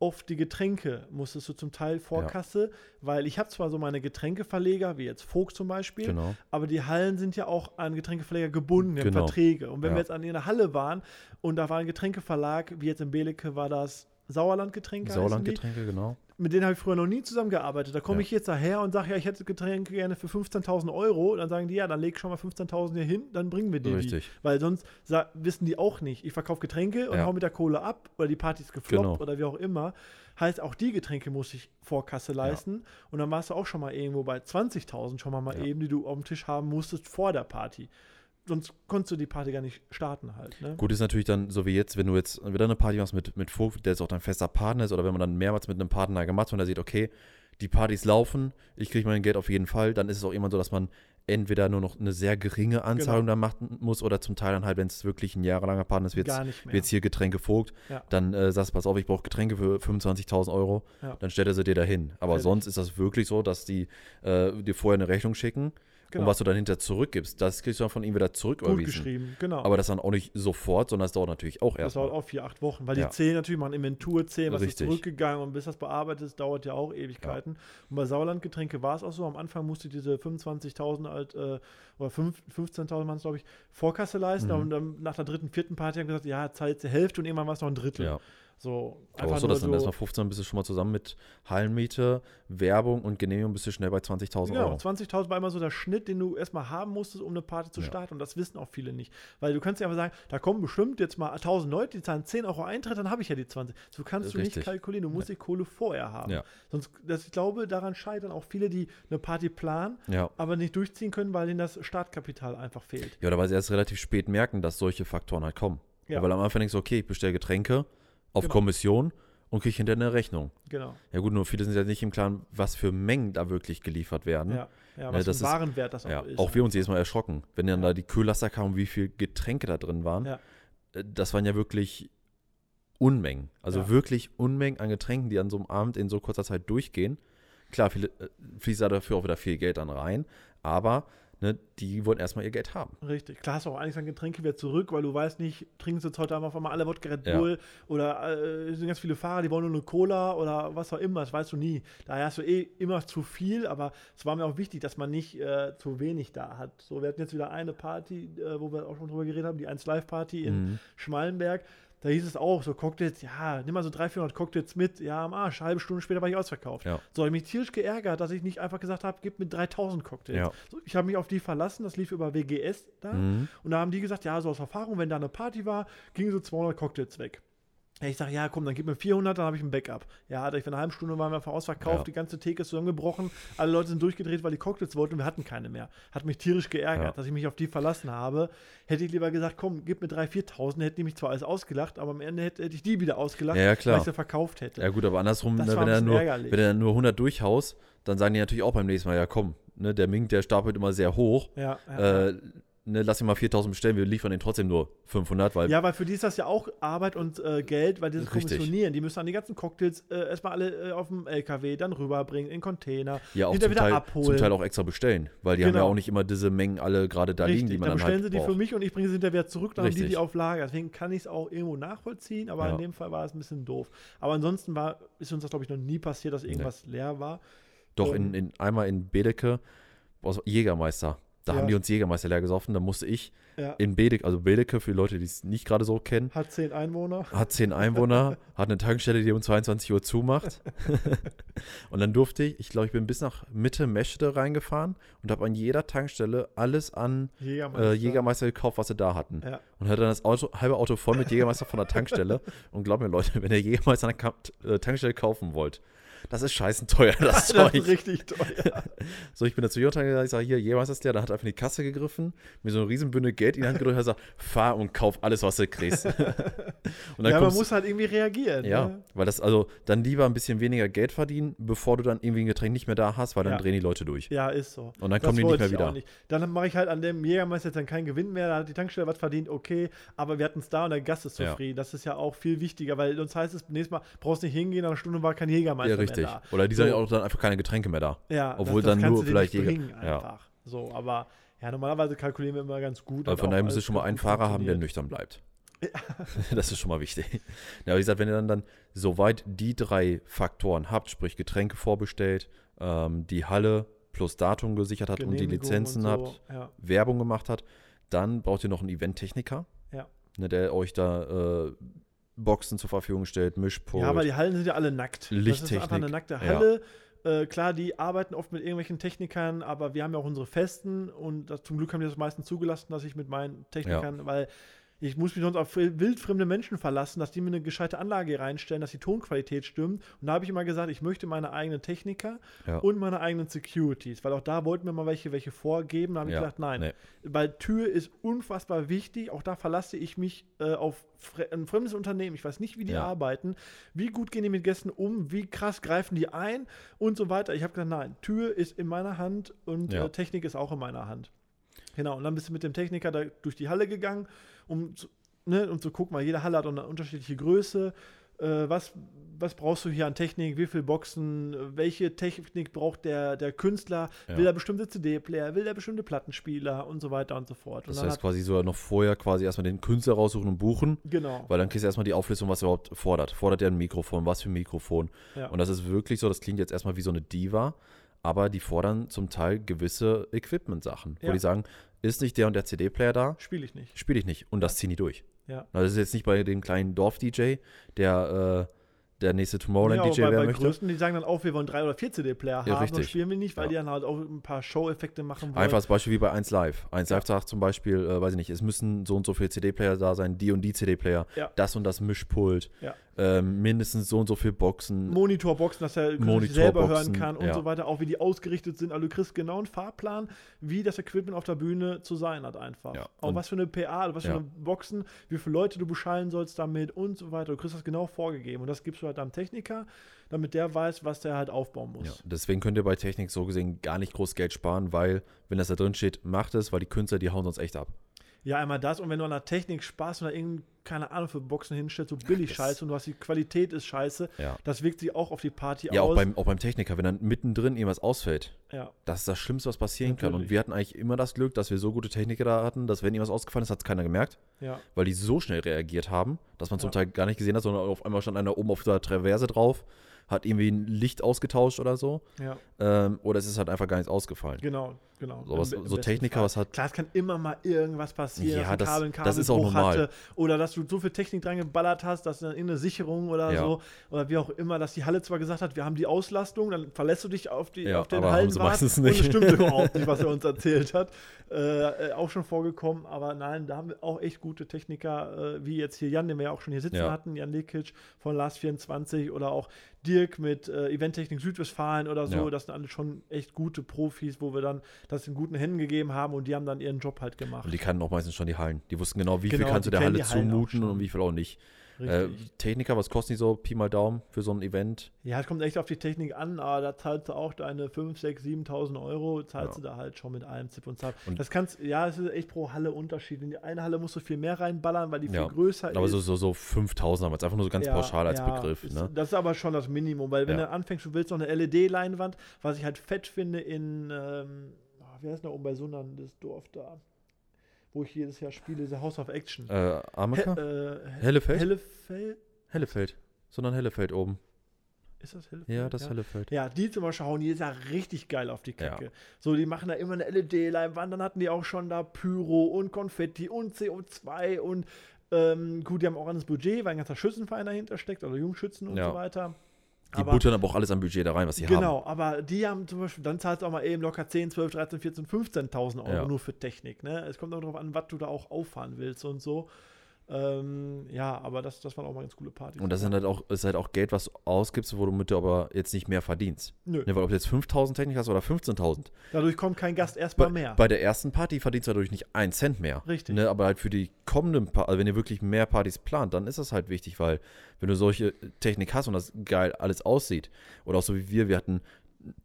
oft die Getränke, musstest du zum Teil Vorkasse, weil ich habe zwar so meine Getränkeverleger, wie jetzt Vogt zum Beispiel, Genau. aber die Hallen sind ja auch an Getränkeverleger gebunden, Genau. Verträge. Und wenn Ja. wir jetzt an einer Halle waren und da war ein Getränkeverlag, wie jetzt in Belecke war das Sauerlandgetränke, Sauerlandgetränke, genau. Mit denen habe ich früher noch nie zusammengearbeitet. Da komme Ja. ich jetzt daher und sage, ja, ich hätte Getränke gerne für 15.000 Euro. Und dann sagen die, ja, dann leg schon mal 15.000 hier hin, dann bringen wir dir die. Richtig. Weil sonst wissen die auch nicht, ich verkaufe Getränke und Ja. hau mit der Kohle ab oder die Party ist gefloppt Genau. oder wie auch immer. Heißt, auch die Getränke muss ich Vorkasse leisten. Und dann warst du auch schon mal irgendwo bei 20.000 schon mal, mal Ja. eben, die du auf dem Tisch haben musstest vor der Party. Sonst konntest du die Party gar nicht starten halt. Ne? Gut ist natürlich dann, so wie jetzt, wenn du jetzt wieder eine Party machst mit, mit Vogt, der jetzt auch dein fester Partner ist, oder wenn man dann mehrmals mit einem Partner gemacht hat und er sieht, okay, die Partys laufen, ich kriege mein Geld auf jeden Fall, dann ist es auch immer so, dass man entweder nur noch eine sehr geringe Anzahlung Genau. dann machen muss oder zum Teil dann halt, wenn es wirklich ein jahrelanger Partner ist, jetzt, mehr. jetzt hier Getränke Vogt, Ja. dann äh, sagst du, pass auf, ich brauche Getränke für 25.000 Euro, Ja. dann stellt er sie dir dahin. Aber Fertig. sonst ist das wirklich so, dass die äh, dir vorher eine Rechnung schicken Genau. und was du dann hinter zurückgibst, das kriegst du dann von ihm wieder zurück Gut geschrieben, genau. Aber das dann auch nicht sofort, sondern das dauert natürlich auch Das erst. dauert auch vier, acht Wochen, weil Ja. die zählen natürlich, machen Inventur, zählen, was Richtig. ist zurückgegangen und bis das bearbeitet ist, dauert ja auch Ewigkeiten. Und bei Sauerlandgetränke war es auch so, am Anfang musste diese 25.000 halt, äh, oder fünf- 15.000 waren es, glaube ich, Vorkasse leisten Mhm. und dann nach der dritten, vierten Party haben gesagt, ja, Zeit die Hälfte und irgendwann war es noch ein Drittel. Ja. So, Aber auch so, dass dann erstmal 15 bist du schon mal zusammen mit Hallenmiete, Werbung und Genehmigung bist du schnell bei 20.000 Genau, Euro. 20.000 war immer so der Schnitt, den du erstmal haben musstest, um eine Party zu Ja. starten. Und das wissen auch viele nicht. Weil du kannst ja einfach sagen, da kommen bestimmt jetzt mal 1000 Leute, die zahlen 10 Euro Eintritt, dann habe ich ja die 20. So kannst du Richtig. nicht kalkulieren. Du musst die Kohle vorher haben. Ja. Sonst, das, ich glaube, daran scheitern auch viele, die eine Party planen, Ja. aber nicht durchziehen können, weil ihnen das Startkapital einfach fehlt. Ja, oder weil sie erst relativ spät merken, dass solche Faktoren halt kommen. Ja. Weil am Anfang denkst du, okay, ich bestelle Getränke auf Genau. Kommission und kriege hinterher eine Rechnung. Genau. Ja gut, nur viele sind ja nicht im Klaren, was für Mengen da wirklich geliefert werden. Ja, ja Ne, was das für ein Warenwert das auch Ja, ist. auch wir uns jedes Mal erschrocken, wenn dann Ja. da die Kühllaster kamen, wie viel Getränke da drin waren. Ja. Äh, Das waren ja wirklich Unmengen. Also Ja. wirklich Unmengen an Getränken, die an so einem Abend in so kurzer Zeit durchgehen. Klar, viele, äh, fließt da dafür auch wieder viel Geld dann rein, aber ne, die wollen erstmal ihr Geld haben. Richtig. Klar hast du auch einiges an Getränke wieder zurück, weil du weißt nicht, trinken sie jetzt heute Abend auf einmal alle Wodka Red Ja. Bull oder äh, es sind ganz viele Fahrer, die wollen nur eine Cola oder was auch immer, das weißt du nie. Daher hast du eh immer zu viel, aber es war mir auch wichtig, dass man nicht äh, zu wenig da hat. So, wir hatten jetzt wieder eine Party, äh, wo wir auch schon drüber geredet haben, die 1 Live Party in Mhm. Schmalenberg. Da hieß es auch, so Cocktails, ja, nimm mal so 300, 400 Cocktails mit, ja, am Arsch, halbe Stunde später war ich ausverkauft. Ja. So, habe ich mich tierisch geärgert, dass ich nicht einfach gesagt habe, gib mir 3000 Cocktails. Ja. So, ich habe mich auf die verlassen, das lief über WGS da. Mhm. Und da haben die gesagt, ja, so aus Erfahrung, wenn da eine Party war, gingen so 200 Cocktails weg. Ja, ich sage, ja, komm, dann gib mir 400, dann habe ich ein Backup. Ja, hat ich für eine halbe Stunde waren wir ausverkauft, Ja. die ganze Theke ist zusammengebrochen, alle Leute sind durchgedreht, weil die Cocktails wollten und wir hatten keine mehr. Hat mich tierisch geärgert, Ja. dass ich mich auf die verlassen habe. Hätte ich lieber gesagt, komm, gib mir 3.000, 4.000, hätten die mich zwar alles ausgelacht, aber am Ende hätte, hätte ich die wieder ausgelacht, Ja, weil ich sie verkauft hätte. Ja gut, aber andersrum, ne, wenn, er nur, ärgerlich. wenn er nur 100 durchhaust, dann sagen die natürlich auch beim nächsten Mal, ja komm, ne, der Mink, der stapelt immer sehr hoch. Ja, ja, Äh, ne, lass ihn mal 4000 bestellen, wir liefern den trotzdem nur 500, weil Ja, weil für die ist das ja auch Arbeit und äh, Geld, weil dieses Richtig. Kommissionieren, die müssen dann die ganzen Cocktails äh, erstmal alle äh, auf dem LKW, dann rüberbringen in Container, ja auch zum wieder Teil, abholen. zum Teil auch extra bestellen, weil die haben ja Genau. auch nicht immer diese Mengen alle gerade da liegen, Richtig, die man dann dann, bestellen halt sie die für braucht. mich und ich bringe sie hinterher zurück, dann haben die die auf Lager. Deswegen kann ich es auch irgendwo nachvollziehen, aber Ja. in dem Fall war es ein bisschen doof. Aber ansonsten war, ist uns das, glaube ich, noch nie passiert, dass irgendwas leer war. Doch, Ähm, in, in, einmal in Bedeke, aus Jägermeister. Da Ja. haben die uns Jägermeister leer gesoffen. Da musste ich Ja. in Bedeke, also Bedeke, für Leute, die es nicht gerade so kennen, Hat zehn Einwohner. hat zehn Einwohner, hat eine Tankstelle, die um 22 Uhr zumacht. und dann durfte ich, ich glaube, ich bin bis nach Mitte Meschede reingefahren und habe an jeder Tankstelle alles an Jägermeister. äh, Jägermeister gekauft, was sie da hatten. Ja. Und hatte dann das Auto, halbe Auto voll mit Jägermeister von der Tankstelle. Und glaubt mir, Leute, wenn ihr Jägermeister an der äh, Tankstelle kaufen wollt, das ist scheißen teuer, das das Zeug. ist richtig teuer. So, ich bin da zu Jota gegangen, ich sage, hier, jemals ist der, da hat einfach in die Kasse gegriffen, mir so eine Riesenbündel Geld in die Hand gedrückt und hat gesagt, fahr und kauf alles, was du kriegst. und dann ja, man muss halt irgendwie reagieren. ja, Ne? weil das, also, dann lieber ein bisschen weniger Geld verdienen, bevor du dann irgendwie ein Getränk nicht mehr da hast, weil dann Ja. drehen die Leute durch. ja, ist so. Und dann Das kommen die nicht mehr wieder. nicht. Dann mache ich halt an dem Jägermeister jetzt dann keinen Gewinn mehr, da hat die Tankstelle was verdient, okay, aber wir hatten es da und der Gast ist Ja. zufrieden. Das ist ja auch viel wichtiger, weil sonst heißt es, nächstes Mal brauchst du nicht hingehen, nach einer Stunde war kein Jägermeister Ja, richtig. mehr Oder die So. auch dann einfach keine Getränke mehr da. da. Ja, Obwohl das, dann das kannst nur vielleicht bringen ja. einfach. So, aber ja, normalerweise kalkulieren wir immer ganz gut. Aber von daher müsst ihr schon mal einen Fahrer haben, der nüchtern bleibt. das ist schon mal wichtig. Ja, aber wie gesagt, wenn ihr dann, dann soweit die drei Faktoren habt, sprich Getränke vorbestellt, ähm, die Halle plus Datum gesichert hat und die Lizenzen und so, habt, Ja, Werbung gemacht hat, dann braucht ihr noch einen Eventtechniker, Ja. ne, der euch da äh, Boxen zur Verfügung stellt, Mischpult. ja, aber die Hallen sind ja alle nackt. Das ist Lichttechnik, einfach eine nackte ja. Halle. Äh, klar, die arbeiten oft mit irgendwelchen Technikern, aber wir haben ja auch unsere Festen und das, zum Glück haben die das meistens zugelassen, dass ich mit meinen Technikern, weil ich muss mich sonst auf wildfremde Menschen verlassen, dass die mir eine gescheite Anlage reinstellen, dass die Tonqualität stimmt. Und da habe ich immer gesagt, ich möchte meine eigenen Techniker Ja. und meine eigenen Securities, weil auch da wollten wir mal welche, welche vorgeben. Da habe ich Ja, gesagt, nein. nee. Weil Tür ist unfassbar wichtig. Auch da verlasse ich mich äh, auf fre ein fremdes Unternehmen. Ich weiß nicht, wie die Ja. arbeiten, wie gut gehen die mit Gästen um, wie krass greifen die ein und so weiter. Ich habe gesagt, nein, Tür ist in meiner Hand und äh, Technik ist auch in meiner Hand. Genau, und dann bist du mit dem Techniker da durch die Halle gegangen, um zu, ne, um zu gucken, weil jede Halle hat eine unterschiedliche Größe. Äh, was, was brauchst du hier an Technik? Wie viele Boxen? Welche Technik braucht der, der Künstler? Ja. Will er bestimmte CD-Player? Will er bestimmte Plattenspieler? Und so weiter und so fort. Das und dann heißt quasi sogar noch vorher quasi erstmal den Künstler raussuchen und buchen, genau. weil dann kriegst du erstmal die Auflistung, was er überhaupt fordert. Fordert er ein Mikrofon, was für ein Mikrofon? Ja. Und das ist wirklich so, das klingt jetzt erstmal wie so eine Diva, aber die fordern zum Teil gewisse Equipment-Sachen, wo Ja. die sagen, ist nicht der und der CD-Player da, Spiele ich nicht. spiele ich nicht. Und das ziehen die durch. Ja. Also das ist jetzt nicht bei dem kleinen Dorf-DJ, der äh, der nächste Ja, Tomorrowland-DJ bei, bei werden möchte. größten, die sagen dann auch, wir wollen drei oder vier CD-Player Ja, haben, richtig. dann spielen wir nicht, weil Ja. die dann halt auch ein paar Show-Effekte machen wollen. Einfach als Beispiel wie bei 1 Live. 1 Ja. Live sagt zum Beispiel, äh, weiß ich nicht, es müssen so und so viele CD-Player da sein, die und die CD-Player, Ja. das und das Mischpult, Ja. Ähm, mindestens so und so viele Boxen. Monitorboxen, dass er selber Monitorboxen, hören kann und ja. so weiter, auch wie die ausgerichtet sind. Also du kriegst genau einen Fahrplan, wie das Equipment auf der Bühne zu sein hat einfach. Ja, Auch und- was für eine PA, was für Ja. eine Boxen, wie viele Leute du beschallen sollst damit und so weiter. Du kriegst das genau vorgegeben und das gibst du halt am Techniker, damit der weiß, was der halt aufbauen muss. Ja, deswegen könnt ihr bei Technik so gesehen gar nicht groß Geld sparen, weil, wenn das da drin steht, macht es, weil die Künstler, die hauen sonst echt ab. Ja, einmal das und wenn du an der Technik Spaß oder irgendeine, keine Ahnung, für Boxen hinstellst, so billig das- scheiße und du hast die Qualität ist scheiße, Ja. das wirkt sich auch auf die Party Ja, aus. auch beim, auch beim Techniker, wenn dann mittendrin irgendwas ausfällt, ja. das ist das Schlimmste, was passieren kann. Und Natürlich. wir hatten eigentlich immer das Glück, dass wir so gute Techniker da hatten, dass wenn irgendwas ausgefallen ist, hat es keiner gemerkt, ja. weil die so schnell reagiert haben, dass man zum Ja. Teil gar nicht gesehen hat, sondern auf einmal stand einer oben auf der Traverse drauf, hat irgendwie ein Licht ausgetauscht oder so. Ja, Ähm, oder es ist halt einfach gar nichts ausgefallen. genau, genau. So, was, Im- im so Techniker, Fall. was hat. Klar, es kann immer mal irgendwas passieren, Ja, dass das- ein Kabel, ein das ist auch normal. hatte oder dass du so viel Technik dran geballert hast, dass dann irgendeine Sicherung oder Ja. so oder wie auch immer, dass die Halle zwar gesagt hat, wir haben die Auslastung, dann verlässt du dich auf, die, Ja, auf den Hallenwart und nicht. es stimmt überhaupt nicht, was er uns erzählt hat. Äh, äh, auch schon vorgekommen, aber nein, da haben wir auch echt gute Techniker, äh, wie jetzt hier Jan, den wir ja auch schon hier sitzen hatten, Jan Lekic von Last 24 oder auch Dirk mit äh, Eventtechnik Südwestfalen oder so, Ja. das sind alle schon echt gute Profis, wo wir dann das in guten Händen gegeben haben und die haben dann ihren Job halt gemacht. Und die kannten auch meistens schon die Hallen. Die wussten genau, wie viel Genau, kannst du der Halle zumuten und wie viel auch nicht. Äh. Techniker, was kosten die so? Pi mal Daumen für so ein Event? ja, es kommt echt auf die Technik an, aber da zahlst du auch deine 5, 6, 7.000 Euro, zahlst Ja. du da halt schon mit allem Zip und Zap. Und- das kannst, ja, es ist echt pro Halle Unterschied. In die eine Halle musst du viel mehr reinballern, weil die viel Ja, größer Aber ist. so, so, so 5000 haben wir jetzt einfach nur so ganz Ja, pauschal als Begriff. Ist, Ne? Das ist aber schon das Minimum, weil wenn du anfängst, du willst noch eine LED-Leinwand, was ich halt fett finde in, ähm, oh, wie heißt denn da oben bei Sundern, das Dorf da, wo ich jedes Jahr spiele, dieser House of Action. Äh, Ameka? He- äh, Hellefeld? Hellefeld? Hellefeld. Sondern Hellefeld oben. Ist das Hellefeld? Ja, das Hellefeld. Ja, die zum Beispiel hauen jedes Jahr richtig geil auf die Kacke. Ja. So, die machen da immer eine LED-Leinwand, dann hatten die auch schon da Pyro und Konfetti und CO2 und ähm, gut, die haben auch an das Budget, weil ein ganzer Schützenverein dahinter steckt, oder Jungschützen und Ja. so weiter. Die buttern aber auch alles am Budget da rein, was sie haben. Genau, aber die haben zum Beispiel, dann zahlst du auch mal eben locker 10, 12, 13, 14, 15.000 Euro Ja. nur für Technik. Ne? Es kommt auch darauf an, was du da auch auffahren willst und so. Ähm, ja, aber das, das waren auch mal ganz coole Partys. Und das sind halt auch, ist halt auch Geld, was du ausgibst, womit du aber jetzt nicht mehr verdienst. Nö. Ne, weil ob du jetzt 5000 Technik hast oder 15.000. Dadurch kommt kein Gast erstmal mehr. bei der ersten Party verdienst du dadurch nicht einen Cent mehr. Richtig. Ne, aber halt für die kommenden, pa also wenn ihr wirklich mehr Partys plant, dann ist das halt wichtig, weil wenn du solche Technik hast und das geil alles aussieht, oder auch so wie wir, wir hatten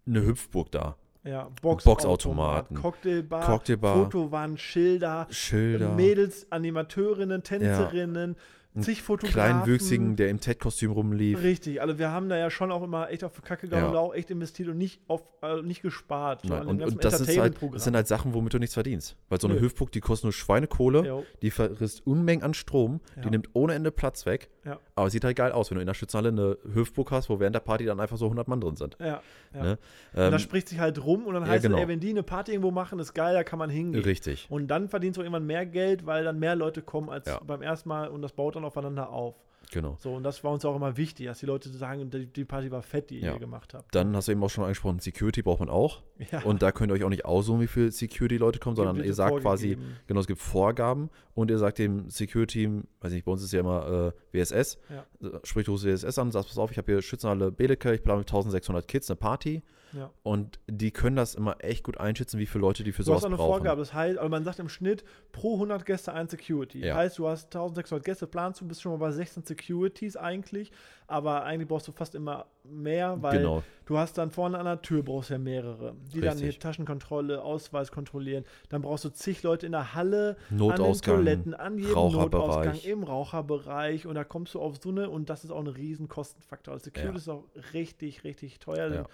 eine Hüpfburg da, ja, Boxautomaten, Cocktailbar, Cocktailbar, Fotowand, Schilder, Schilder, Mädels, Animateurinnen, Tänzerinnen, zig Fotografen. Kleinwüchsigen, der im TED-Kostüm rumlief. Richtig, also wir haben da ja schon auch immer echt auf Kacke gehauen Ja. und auch echt investiert und nicht, auf, äh, nicht gespart. Nein, und, und das, ist halt, das sind halt Sachen, womit du nichts verdienst. Weil so eine Nö. Hüpfburg, die kostet nur Schweinekohle, Jo, die verrisst Unmengen an Strom, Ja. die nimmt ohne Ende Platz weg. Ja. Aber es sieht halt geil aus, wenn du in der Schützenhalle eine Hüpfburg hast, wo während der Party dann einfach so 100 Mann drin sind. ja, ja. Ne? Und Ähm, das spricht sich halt rum und dann ja, heißt genau. es, ey, wenn die eine Party irgendwo machen, ist geil, da kann man hingehen. richtig. Und dann verdienst du irgendwann mehr Geld, weil dann mehr Leute kommen als Ja. beim ersten Mal und das baut dann aufeinander auf. Genau. So, und das war uns auch immer wichtig, dass die Leute sagen, die, die Party war fett, die Ja. ihr gemacht habt. Dann hast du eben auch schon angesprochen, Security braucht man auch. Ja. Und da könnt ihr euch auch nicht aussuchen, wie viele Security-Leute kommen, sondern ihr sagt quasi, genau, es gibt Vorgaben und ihr sagt dem Security-Team, weiß nicht, bei uns ist ja immer äh, WSS, Ja. sprich du rufst WSS an, sagst, pass auf, ich habe hier Schützenhalle Bedeke, ich plane mit 1600 Kids eine Party Ja. und die können das immer echt gut einschätzen, wie viele Leute die für Du hast sowas auch eine brauchen. Vorgabe, das heißt, also man sagt im Schnitt pro 100 Gäste ein Security. Ja. Heißt, du hast 1600 Gäste, planst du, bist schon mal bei 16 Securities eigentlich, aber eigentlich brauchst du fast immer mehr, weil Genau, du hast dann vorne an der Tür brauchst ja mehrere, die dann hier Richtig. Taschenkontrolle, Ausweis kontrollieren. Dann brauchst du zig Leute in der Halle, an den Notausgang, Toiletten, an jedem Raucherbereich. Notausgang, im Raucherbereich und da kommst du auf so eine und das ist auch ein riesen Kostenfaktor. Also Security Ja. ist auch richtig, richtig teuer. Ja.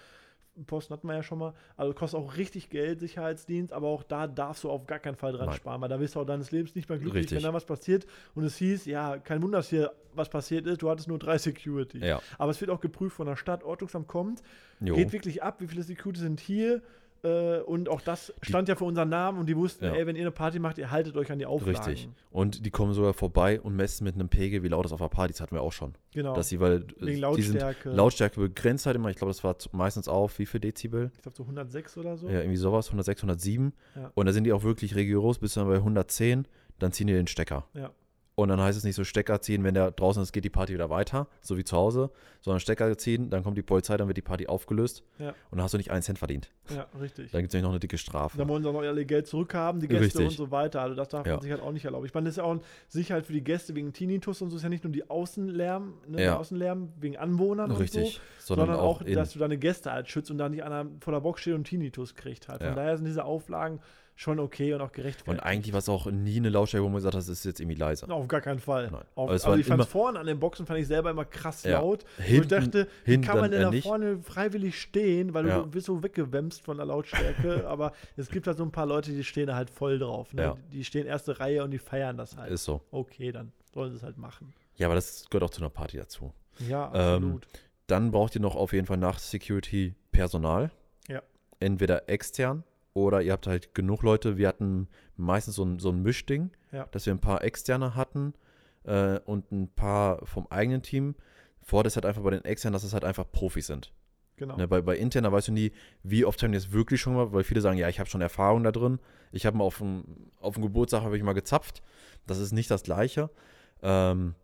Posten hatten wir ja schon mal. Also kostet auch richtig Geld, Sicherheitsdienst, aber auch da darfst du auf gar keinen Fall dran Nein. sparen, weil da bist du auch deines Lebens nicht mehr glücklich, Richtig. wenn da was passiert und es hieß, ja, kein Wunder, dass hier was passiert ist, du hattest nur drei Security. ja. Aber es wird auch geprüft von der Stadt, Ordnungsamt kommt, Jo. geht wirklich ab, wie viele Security sind hier. Äh, und auch das stand ja für unseren Namen und die wussten, Ja. ey, wenn ihr eine Party macht, ihr haltet euch an die Auflagen. Richtig. Und die kommen sogar vorbei und messen mit einem Pegel, wie laut es auf der Party ist, hatten wir auch schon. Genau. Dass sie, weil äh, Wegen die sind Lautstärke. Lautstärke begrenzt halt immer, ich glaube, das war meistens auf wie viel Dezibel? ich glaube so 106 oder so. Ja, irgendwie sowas, 106, 107. Ja. Und da sind die auch wirklich rigoros, bis dann bei 110, dann ziehen die den Stecker. Ja. Und dann heißt es nicht so Stecker ziehen, wenn der draußen ist, geht die Party wieder weiter, so wie zu Hause, sondern Stecker ziehen, dann kommt die Polizei, dann wird die Party aufgelöst Ja. und dann hast du nicht einen Cent verdient. Ja, richtig. Dann gibt es nämlich noch eine dicke Strafe. Da wollen sie auch noch alle Geld zurückhaben, die Gäste Richtig. und so weiter. Also das darf Ja. man sich halt auch nicht erlauben. Ich meine, das ist ja auch eine Sicherheit für die Gäste wegen Tinnitus und so. ist ja nicht nur die Außenlärm, ne, Ja. der Außenlärm wegen Anwohnern Richtig. und so, sondern, auch, in, dass du deine Gäste halt schützt und da nicht einer vor der Box steht und Tinnitus kriegt halt. Von daher sind diese Auflagen schon okay und auch gerechtfertigt. und eigentlich war es auch nie eine Lautstärke, wo man gesagt hat, das ist jetzt irgendwie leise. Auf gar keinen Fall. Nein. Auf, Aber es also ich fand immer- vorne an den Boxen fand ich selber immer krass Ja. laut. wo ich Hinten- dachte, wie hinten kann man denn da vorne freiwillig stehen, weil Ja. du bist so weggewämst von der Lautstärke. aber es gibt halt so ein paar Leute, die stehen da halt voll drauf. Ne? Ja. Die stehen erste Reihe und die feiern das halt. Ist so. okay, dann sollen sie es halt machen. Ja, aber das gehört auch zu einer Party dazu. Ja, Ähm, absolut. Dann braucht ihr noch auf jeden Fall nach Security Personal. Ja. Entweder extern oder ihr habt halt genug Leute. Wir hatten meistens so ein, so ein Mischding, Ja. dass wir ein paar externe hatten äh, und ein paar vom eigenen Team. Vorher ist halt einfach bei den externen, dass es halt einfach Profis sind. genau. Ne, bei, bei interner weißt du nie, wie oft haben die es wirklich schon mal, weil viele sagen, ja, ich habe schon Erfahrung da drin. Ich habe mal auf dem, auf dem Geburtstag habe ich mal gezapft. Das ist nicht das Gleiche. Ähm,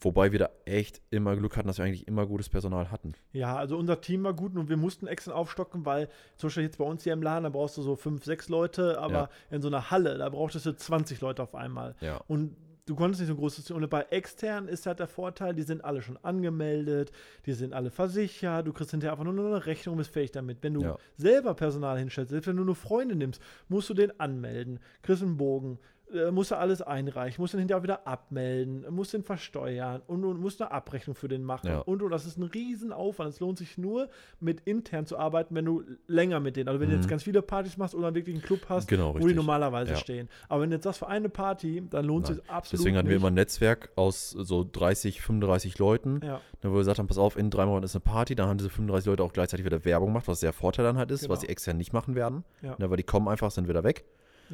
wobei wir da echt immer Glück hatten, dass wir eigentlich immer gutes Personal hatten. Ja, also unser Team war gut und wir mussten extra aufstocken, weil zum Beispiel jetzt bei uns hier im Laden, da brauchst du so fünf, sechs Leute, aber Ja. in so einer Halle, da brauchtest du 20 Leute auf einmal. Ja. Und du konntest nicht so ein großes Team. Und bei extern ist halt der Vorteil, die sind alle schon angemeldet, die sind alle versichert, du kriegst hinterher einfach nur eine Rechnung, bist fähig damit. Wenn du Ja. selber Personal hinstellst, selbst wenn du nur Freunde nimmst, musst du den anmelden, kriegst einen Bogen, äh, musst du alles einreichen, musst den hinterher wieder abmelden, musst den versteuern und, und musst eine Abrechnung für den machen. Ja. Und, und das ist ein Riesenaufwand. Es lohnt sich nur, mit intern zu arbeiten, wenn du länger mit denen, also wenn du Mhm. jetzt ganz viele Partys machst oder wirklich einen Club hast, Genau, wo die normalerweise Ja. stehen. Aber wenn jetzt das für eine Party, dann lohnt Nein. sich absolut Deswegen hatten wir nicht. immer ein Netzwerk aus so 30, 35 Leuten, Ja, wo wir gesagt haben, pass auf, in drei Monaten ist eine Party, dann haben diese 35 Leute auch gleichzeitig wieder Werbung gemacht, was der Vorteil dann halt ist, Genau. was sie extern nicht machen werden. Ja. Ne, weil die kommen einfach, sind wieder weg.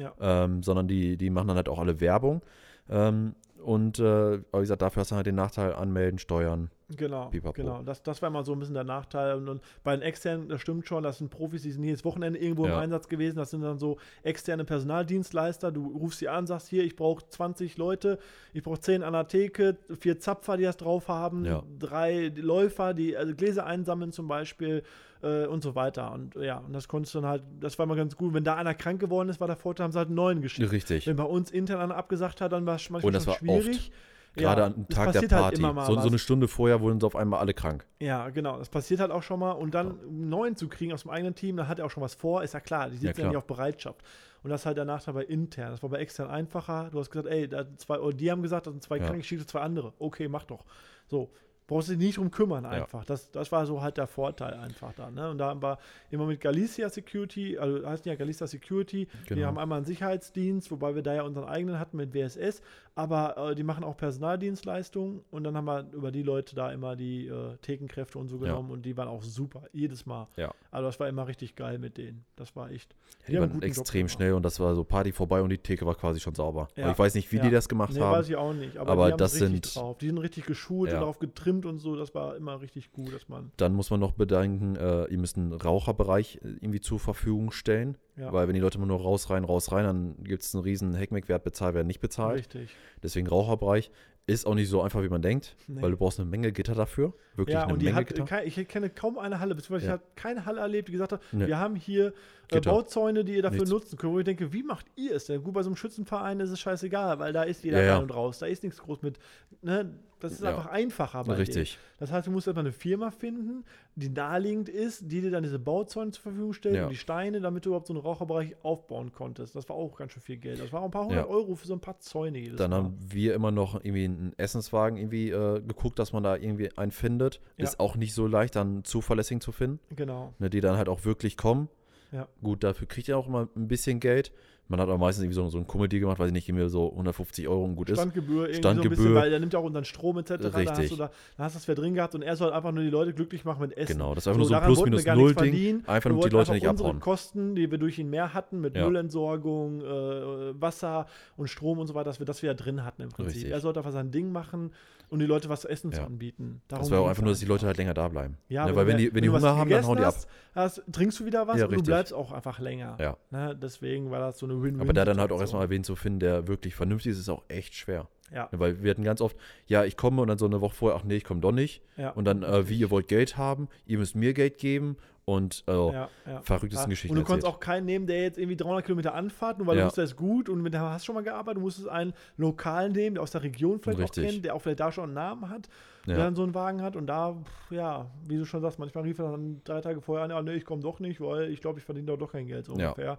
Ja. ähm, sondern die, die machen dann halt auch alle Werbung. Ähm, Und äh, wie gesagt, dafür hast du halt den Nachteil anmelden, steuern. Genau, Pipapo. genau. Das, das war immer so ein bisschen der Nachteil. Und, und bei den externen, das stimmt schon, das sind Profis, die sind jedes Wochenende irgendwo im Ja. Einsatz gewesen. Das sind dann so externe Personaldienstleister. Du rufst sie an, sagst hier, ich brauche 20 Leute, ich brauche 10 an der Theke, vier Zapfer, die das drauf haben, Ja. drei Läufer, die also Gläser einsammeln zum Beispiel äh, und so weiter. Und ja, und das konntest du dann halt, das war immer ganz gut. Wenn da einer krank geworden ist, war der Vorteil, haben sie halt einen neuen geschickt. Richtig. Wenn bei uns intern einer abgesagt hat, dann war es manchmal Und das schon war oft. schwierig. Gerade Ja, am es Tag der halt Party. mal so, so eine Stunde vorher wurden sie auf einmal alle krank. Ja, genau. Das passiert halt auch schon mal. Und dann einen neuen zu kriegen aus dem eigenen Team, da hat er auch schon was vor, ist ja klar. Die sitzen ja, klar. nicht auf Bereitschaft. Und das ist halt der Nachteil bei intern. Das war bei extern einfacher. Du hast gesagt, ey, da zwei, oder die haben gesagt, das sind zwei Ja. krank, ich schicke zwei andere. Okay, mach doch. So. Brauchst du dich nicht drum kümmern einfach. Das, das war so halt der Vorteil einfach da. Ne? Und da haben wir immer mit Galicia Security, also heißt ja Galicia Security, die Genau. haben einmal einen Sicherheitsdienst, wobei wir da ja unseren eigenen hatten mit WSS, aber äh, die machen auch Personaldienstleistungen und dann haben wir über die Leute da immer die äh, Thekenkräfte und so Ja. genommen und die waren auch super, jedes Mal. Ja. Also das war immer richtig geil mit denen. Das war echt. Die einen waren extrem schnell und das war so Party vorbei und die Theke war quasi schon sauber. Ja. Ich weiß nicht, wie Ja. die das gemacht Nee, haben. weiß ich auch nicht. Aber, Aber die haben das sind- drauf. Die sind richtig geschult Ja. und darauf getrimmt und so. Das war immer richtig gut, dass man. Dann muss man noch bedenken, äh, ihr müsst einen Raucherbereich äh, irgendwie zur Verfügung stellen. Ja. Weil wenn die Leute immer nur raus, rein, raus, rein, dann gibt es einen riesen Heckmeck-Wert, bezahlt werden, nicht bezahlt. Richtig. Deswegen Raucherbereich ist auch nicht so einfach, wie man denkt, Nee. weil du brauchst eine Menge Gitter dafür. Wirklich Ja, eine und die Menge hat, Gitter. kein, ich kenne kaum eine Halle, beziehungsweise Ja. ich habe keine Halle erlebt, die gesagt hat, Nee. wir haben hier Gitter. Bauzäune, die ihr dafür Nichts. nutzen könnt. Wo ich denke, wie macht ihr es denn? Gut, bei so einem Schützenverein ist es scheißegal, weil da ist jeder Ja, ja. rein und raus. Da ist nichts groß mit. Ne? Das ist Ja. einfach einfacher bei. Richtig. Das heißt, du musst erstmal eine Firma finden, die naheliegend ist, die dir dann diese Bauzäune zur Verfügung stellt Ja. und die Steine, damit du überhaupt so einen Raucherbereich aufbauen konntest. Das war auch ganz schön viel Geld. Das war auch ein paar hundert. Euro für so ein paar Zäune jedes Dann Mal. haben wir immer noch irgendwie einen Essenswagen irgendwie äh, geguckt, dass man da irgendwie einen findet. Ist auch nicht so leicht, dann zuverlässig zu finden. Genau. Ne, die dann halt auch wirklich kommen. Ja. Gut, dafür kriegt ihr auch immer ein bisschen Geld. Man hat aber meistens irgendwie so, so ein Kummeldeal gemacht, weiß ich nicht, irgendwie so 150 Euro und gut ist. Standgebühr, irgendwie so ein bisschen, Standgebühr. weil der nimmt ja auch unseren Strom etc. Da hast Richtig. du, da, da hast du das wer drin gehabt und er soll einfach nur die Leute glücklich machen mit Essen. Genau, das ist einfach nur so ein Plus-Minus-Null-Ding. Einfach damit die Leute nicht abhauen. Kosten, die wir durch ihn mehr hatten, mit Ja. Müllentsorgung, äh, Wasser und Strom und so weiter, dass wir das wieder drin hatten im Prinzip. Richtig. Er sollte einfach sein Ding machen und die Leute was zu essen zu anbieten. Das Darum war auch ging's einfach nur, dass die Leute halt länger da bleiben. ja, ne, weil wenn du- die, wenn die du Hunger haben, dann hauen die ab. hast, trinkst du wieder was Ja, und du richtig. bleibst auch einfach länger. Ja. Ne, deswegen war das so eine Win-Win. Aber da dann halt auch erstmal wen zu finden, der wirklich vernünftig ist, ist auch echt schwer. Ja, Ne, Weil wir hatten ganz oft, ja, ich komme und dann so eine Woche vorher, ach nee, ich komme doch nicht. ja. Und dann, äh, wie, ihr wollt Geld haben, ihr müsst mir Geld geben und äh, ja, ja. verrücktesten Ja, Geschichten Und du konntest erzählt. auch keinen nehmen, der jetzt irgendwie 300 Kilometer anfahrt, nur weil Ja. du wusstest, der ist gut und mit dem hast du schon mal gearbeitet. Du musstest einen lokalen nehmen, der aus der Region vielleicht Richtig. auch kennt, der auch vielleicht da schon einen Namen hat, der dann so einen Wagen hat. Und da, pff, ja, wie du schon sagst, manchmal rief er dann drei Tage vorher an, ja, nee, ich komme doch nicht, weil ich glaube, ich verdiene doch doch kein Geld, so ungefähr.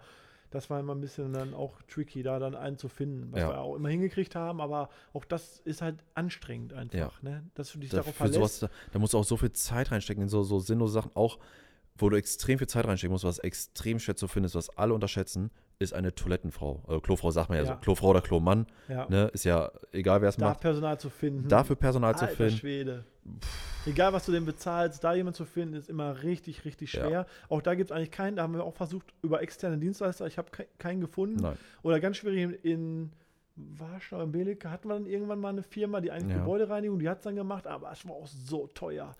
Das war immer ein bisschen dann auch tricky, da dann einen zu finden, was wir auch immer hingekriegt haben, aber auch das ist halt anstrengend einfach, ne? Dass du dich Da, darauf verlässt. sowas, da, da musst du auch so viel Zeit reinstecken in so, so sinnlose Sachen. Auch, wo du extrem viel Zeit reinstecken musst, was extrem schwer zu finden ist, was alle unterschätzen, ist eine Toilettenfrau. Also Klofrau sagt man ja, Ja. so. Klofrau oder Klomann, ja. ne? Ist ja egal, wer es macht. Personal zu finden. Dafür Personal zu Alter finden. Schwede. Egal, was du denn bezahlst, da jemanden zu finden, ist immer richtig, richtig Ja. schwer. Auch da gibt es eigentlich keinen, da haben wir auch versucht, über externe Dienstleister, ich habe ke keinen gefunden. Nein. Oder ganz schwierig in Warschau, in Belek, hatten wir dann irgendwann mal eine Firma, die eigentlich Ja. Gebäudereinigung, die hat es dann gemacht, aber es war auch so teuer.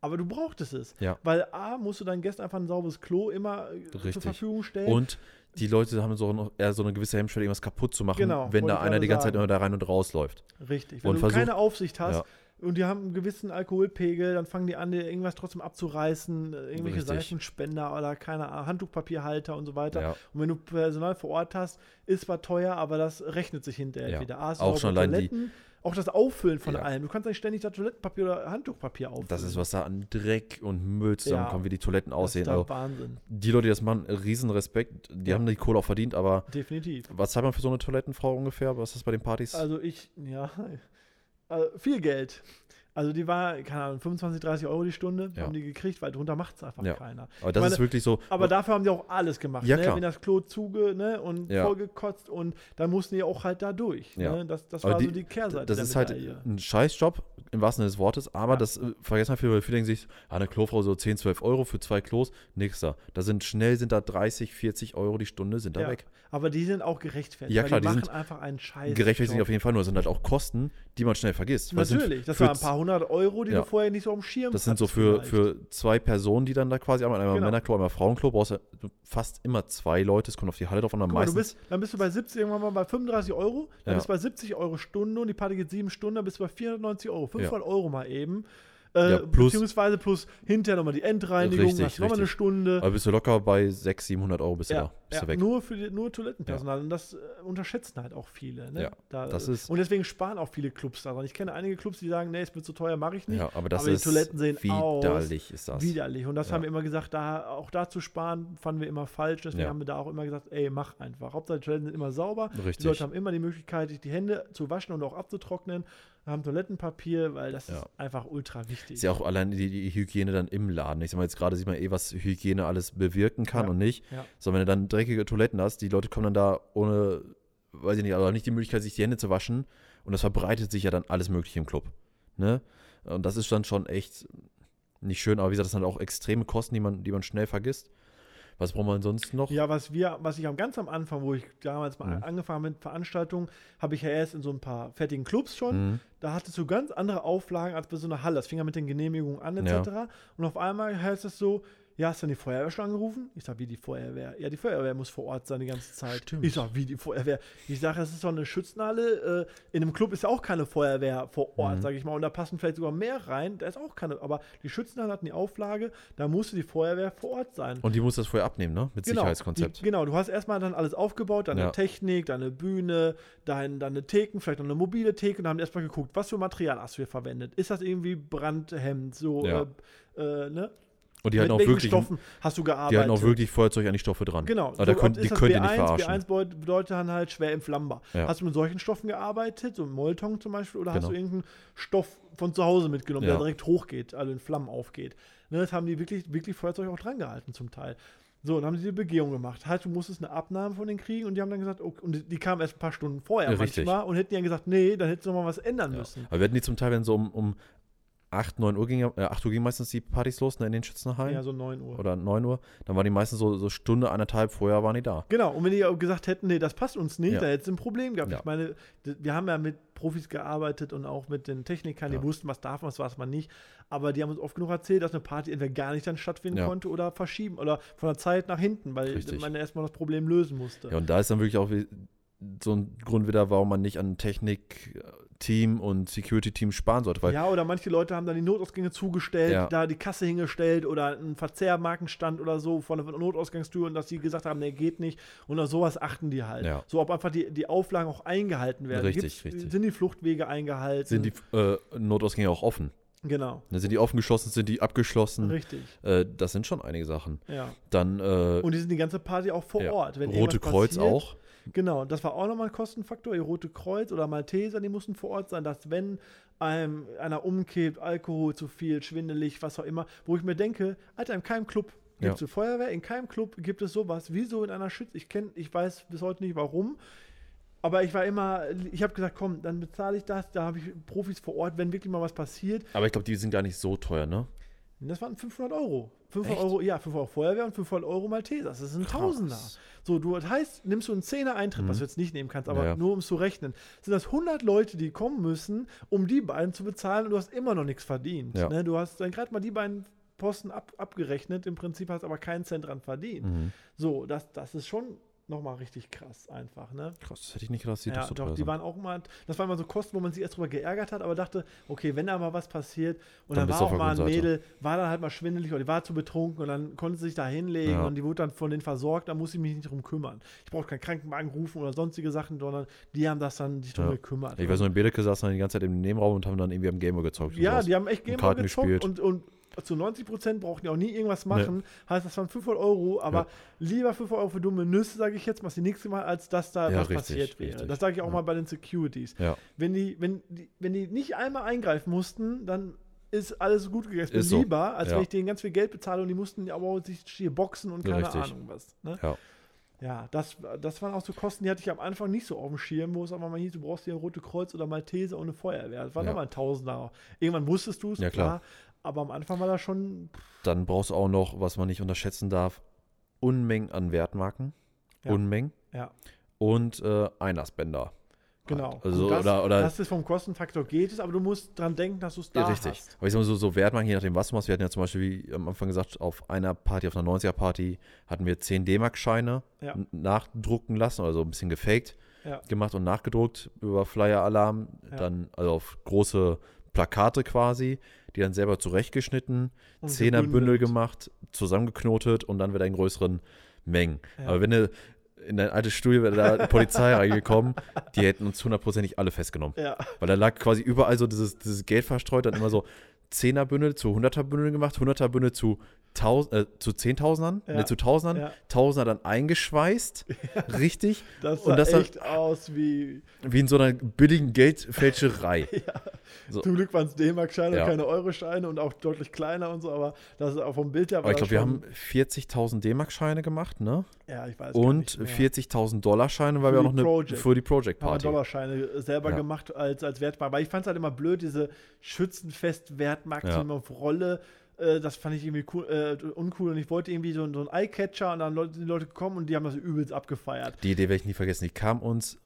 Aber du brauchtest es. Ja. Weil A, musst du deinen Gästen einfach ein sauberes Klo immer äh, zur Richtig. Verfügung stellen. Und die Leute haben so noch eher so eine gewisse Hemmschwelle, irgendwas kaputt zu machen, Genau, wenn da einer die ganze Zeit sagen. immer da rein und raus läuft. Richtig. Wenn Und du versucht- keine Aufsicht hast Ja. Und die haben einen gewissen Alkoholpegel, dann fangen die an, dir irgendwas trotzdem abzureißen, äh, irgendwelche Richtig. Seifenspender oder keine Ahnung, Handtuchpapierhalter und so weiter. Ja. Und wenn du Personal vor Ort hast, ist zwar teuer, aber das rechnet sich hinterher Ja. wieder. A, Auch schon Toiletten, auch das Auffüllen von Ja. allem. Du kannst nicht ständig das Toilettenpapier oder Handtuchpapier auffüllen. Das ist, was da an Dreck und Müll zusammenkommt, wie die Toiletten Das ist aussehen. Also, Wahnsinn. die Leute, die das machen, riesen Respekt. Die Ja. haben die Kohle auch verdient, aber Definitiv. was zahlt man für so eine Toilettenfrau ungefähr? Was ist das bei den Partys? Also ich, ja, also viel Geld. Also die war, keine Ahnung, 25, 30 Euro die Stunde Ja. haben die gekriegt, weil drunter macht es einfach Ja. keiner. Aber das meine, ist wirklich so. Aber dafür haben die auch alles gemacht. Ja, ne? Wenn das Klo zuge ne? und vollgekotzt und dann mussten die auch halt da durch. Ja. Ne? Das, das Aber war die- so die Kehrseite. das ist halt ein Scheißjob, im wahrsten Sinne des Wortes, aber das äh, vergessen halt viele, weil viele denken sich, ah, eine Klofrau so 10, 12 Euro für zwei Klos, nix da. Da sind schnell, sind da 30, 40 Euro die Stunde, sind da weg. Aber die sind auch gerechtfertigt. Ja, klar, die die machen sind einfach einen Scheiß. Gerechtfertigt Job. auf jeden Fall, nur das sind halt auch Kosten, die man schnell vergisst. Sind Natürlich, das waren ein paar hundert Euro, die Ja. du vorher nicht so am Schirm Das sind so für, vielleicht. für zwei Personen, die dann da quasi einmal, einmal Genau. Männerklo, einmal Frauenklo, brauchst du fast immer zwei Leute, es kommt auf die Halle drauf an, am Guck mal, du meisten. bist, dann bist du bei 70, irgendwann mal bei 35 Euro, dann Ja. bist du bei 70 Euro Stunde und die Party geht sieben Stunden, dann bist du bei 490 Euro. 500 Euro mal eben. Äh, Ja, plus- beziehungsweise plus hinterher nochmal die Endreinigung, Richtig, hast nochmal eine. Stunde. Aber bist du locker bei 600, 700 Euro bist du Ja, da, bist ja, du weg. nur für die, nur Toilettenpersonal. Und das äh, unterschätzen halt auch viele. Ne? Ja, da, das ist- und deswegen sparen auch viele Clubs daran. Ich kenne einige Clubs, die sagen, nee, es wird zu teuer, mache ich nicht. Ja, aber das aber die ist Toiletten sehen widerlich, ist das. Widerlich. Und das Ja. haben wir immer gesagt, da, auch da zu sparen, fanden wir immer falsch. Deswegen Ja. haben wir da auch immer gesagt, ey, mach einfach. Hauptsache, die Toiletten sind immer sauber. Die Richtig. Leute haben immer die Möglichkeit, sich die Hände zu waschen und auch abzutrocknen. Haben Toilettenpapier, weil das Ja. ist einfach ultra wichtig. Ist ja auch allein die, die Hygiene dann im Laden. Ich sag mal, jetzt gerade sieht man eh, was Hygiene alles bewirken kann Ja, und nicht. ja. So, wenn du dann dreckige Toiletten hast, die Leute kommen dann da ohne, weiß ich nicht, aber nicht die Möglichkeit, sich die Hände zu waschen. Und das verbreitet sich ja dann alles Mögliche im Club. Ne? Und das ist dann schon echt nicht schön, aber wie gesagt, das sind auch extreme Kosten, die man, die man schnell vergisst. Was braucht man sonst noch? Ja, was wir, was ich am ganz am Anfang, wo ich damals mal Mhm. angefangen habe mit Veranstaltungen, habe ich ja erst in so ein paar fertigen Clubs schon. Mhm. Da hattest du ganz andere Auflagen als bei so einer Halle. Das fing ja mit den Genehmigungen an, etc. Und auf einmal heißt es so, ja, hast du dann die Feuerwehr schon angerufen? Ich sag, wie die Feuerwehr? Ja, die Feuerwehr muss vor Ort sein die ganze Zeit. Stimmt. Ich sag, wie die Feuerwehr? Ich sage, es ist doch eine Schützenhalle. Äh, in einem Club ist ja auch keine Feuerwehr vor Ort, Mhm. sage ich mal. Und da passen vielleicht sogar mehr rein. Da ist auch keine. Aber die Schützenhalle hatten die Auflage, da musste die Feuerwehr vor Ort sein. Und die muss das vorher abnehmen, ne? Mit Sicherheitskonzept. Die, genau, du hast erstmal dann alles aufgebaut, deine Ja. Technik, deine Bühne, dein, deine Theken, vielleicht noch eine mobile Theke und dann haben erstmal geguckt, was für Material hast du hier verwendet? Ist das irgendwie brandhemmend, so, Ja. äh, äh, ne? Und die halten auch wirklich, Stoffen hast du gearbeitet? die halten auch wirklich Feuerzeug an die Stoffe dran. Genau. Aber da So, könnt, ist die könnt ihr B1, nicht verarschen. B1 bedeut- bedeutet dann halt schwer entflammbar. Ja. Hast du mit solchen Stoffen gearbeitet, so Molton zum Beispiel, oder hast Genau. du irgendeinen Stoff von zu Hause mitgenommen, Ja. der direkt hochgeht, also in Flammen aufgeht? Ne, das haben die wirklich, wirklich Feuerzeug auch dran gehalten zum Teil. So, und dann haben sie die Begehung gemacht. Halt, du musstest eine Abnahme von den kriegen und die haben dann gesagt, okay, und die, kamen erst ein paar Stunden vorher Ja, richtig. manchmal und hätten dann gesagt, nee, dann hättest du noch mal was ändern Ja. müssen. Aber wir hatten die zum Teil, wenn so um, um 8, 9 Uhr ging, ja- äh, 8 Uhr ging meistens die Partys los ne, in den Schützenhallen. Ja, so 9 Uhr. Oder 9 Uhr. Dann waren die meistens so, so Stunde, anderthalb vorher waren die da. Genau, und wenn die auch gesagt hätten, nee, das passt uns nicht, Ja. da hättest du ein Problem gehabt. Ja. Ich meine, wir haben ja mit Profis gearbeitet und auch mit den Technikern, die Ja. wussten, was darf man, was darf man nicht. Aber die haben uns oft genug erzählt, dass eine Party entweder gar nicht dann stattfinden konnte oder verschieben oder von der Zeit nach hinten, weil Richtig. man erstmal das Problem lösen musste. Ja, und da ist dann wirklich auch so ein Grund wieder, warum man nicht an Technik-Team und Security-Team sparen sollte. Weil Ja, oder manche Leute haben dann die Notausgänge zugestellt, Ja. da die Kasse hingestellt oder einen Verzehrmarkenstand oder so von der Notausgangstür und dass die gesagt haben, nee, geht nicht. Und auf sowas achten die halt. Ja. So, ob einfach die, die Auflagen auch eingehalten werden. Richtig, richtig. Sind die Fluchtwege eingehalten? sind die äh, Notausgänge auch offen. Genau, Ne, Sind die offen geschlossen, sind die abgeschlossen? richtig. Äh, das sind schon einige Sachen. Ja. Dann äh, Und die sind die ganze Party auch vor ja, Ort. Wenn Rote Kreuz passiert, auch. Genau, das war auch nochmal ein Kostenfaktor. Die Rote Kreuz oder Malteser, die mussten vor Ort sein, dass wenn einem einer umkippt, Alkohol zu viel, schwindelig, was auch immer, wo ich mir denke, Alter, in keinem Club gibt es Ja. Feuerwehr, in keinem Club gibt es sowas. Wieso in einer Schütze? Ich kenne, ich weiß bis heute nicht warum. Aber ich war immer, ich habe gesagt, komm, dann bezahle ich das, da habe ich Profis vor Ort, wenn wirklich mal was passiert. Aber ich glaube, die sind gar nicht so teuer, ne? Das waren 500 Euro. 500 Echt? Euro, ja, 500 Euro Feuerwehr und 500 Euro Malteser. Das ist ein Krass. Tausender. So, du, das heißt, nimmst du einen Zehner Eintritt, was Mhm. du jetzt nicht nehmen kannst, aber Ja, ja. nur um es zu rechnen, sind das 100 Leute, die kommen müssen, um die beiden zu bezahlen und du hast immer noch nichts verdient. Ja. Ne? Du hast dann gerade mal die beiden Posten ab, abgerechnet, im Prinzip hast aber keinen Cent dran verdient. Mhm. So, das, das ist schon nochmal richtig krass einfach, ne? Krass, das hätte ich nicht gedacht, dass die Ja, doch so doch, die sind. waren auch mal, das waren mal so Kosten, wo man sich erst drüber geärgert hat, aber dachte, okay, wenn da mal was passiert und Dann dann, war auch mal ein Seite. Mädel, war dann halt mal schwindelig oder die war zu betrunken und dann konnte sie sich da hinlegen Ja. und die wurde dann von denen versorgt, da muss ich mich nicht drum kümmern. Ich brauche keinen Krankenwagen rufen oder sonstige Sachen, sondern die haben das dann sich drum Ja. gekümmert. Ich weiß noch, in Bedeke saßen dann die ganze Zeit im Nebenraum und haben dann irgendwie am Gamer gezockt. ja, die haben echt Karten gezockt und, und zu 90 Prozent brauchen die auch nie irgendwas machen. Heißt, das waren 500 Euro, aber Ja. lieber 500 Euro für dumme Nüsse, sage ich jetzt mal, das nächste Mal, als dass da Ja, was richtig, passiert wäre. richtig. Das sage ich auch Ja. mal bei den Securities. Wenn die, wenn die, wenn die nicht einmal eingreifen mussten, dann ist alles gut gegangen. Es ist so. lieber, als wenn ich denen ganz viel Geld bezahle und die mussten aber auch sich hier boxen und keine Richtig. Ahnung was. Ne? Ja. Ja, das, das waren auch so Kosten, die hatte ich am Anfang nicht so auf dem Schirm, wo es aber mal hieß, du brauchst hier ein Rote Kreuz oder Malteser eine Feuerwehr. Das war Ja. nochmal ein Tausender. Irgendwann wusstest du es, Ja, klar. Aber am Anfang war das schon, Dann brauchst du auch noch, was man nicht unterschätzen darf, Unmengen an Wertmarken. Ja. Unmengen. ja, Und äh, Einlassbänder. genau. Also, Und das, oder, oder das ist vom Kostenfaktor geht es, aber du musst dran denken, dass du es da Ja, richtig. hast. Aber ich sag mal so, so Wertmarken, je nachdem, was du machst. Wir hatten ja zum Beispiel, wie am Anfang gesagt, auf einer Party, auf einer 90er-Party, hatten wir 10 D-Mark-Scheine Ja. nachdrucken lassen, also ein bisschen gefaked Ja. gemacht und nachgedruckt über Flyer-Alarm. Dann also auf große Plakate quasi, die dann selber zurechtgeschnitten, Und Zehnerbündel gemacht, zusammengeknotet und dann wieder in größeren Mengen. Ja. Aber wenn du in dein altes Studio wäre da die Polizei reingekommen, die hätten uns hundertprozentig alle festgenommen. Ja, Weil da lag quasi überall so dieses, dieses Geld verstreut, dann immer so Zehnerbündel zu Hunderterbündel gemacht, Hunderterbündel zu, Taus äh, zu Zehntausendern, Ja. ne, zu Tausendern, Ja. Tausender dann eingeschweißt, richtig, das Und sah das dann- echt aus wie, wie in so einer billigen Geldfälscherei. So. zum Glück waren es D-Mark-Scheine Ja. und keine Euro-Scheine und auch deutlich kleiner und so, aber das ist auch vom Bild her Aber ich das glaube, wir haben 40.000 D-Mark-Scheine gemacht, ne? ja, ich weiß Und nicht mehr. 40.000 Dollarscheine, weil Für wir auch noch eine für die Project haben wir Party. Dollarscheine selber Ja. gemacht als, als Wertmarke. Aber ich fand es halt immer blöd, diese Schützenfest-Wertmarken Ja. Äh, das fand ich irgendwie cool, äh, uncool und ich wollte irgendwie so, so einen Eyecatcher und dann Leute, die Leute gekommen und die haben das übelst abgefeiert. Die Idee werde ich nie vergessen. Die kam uns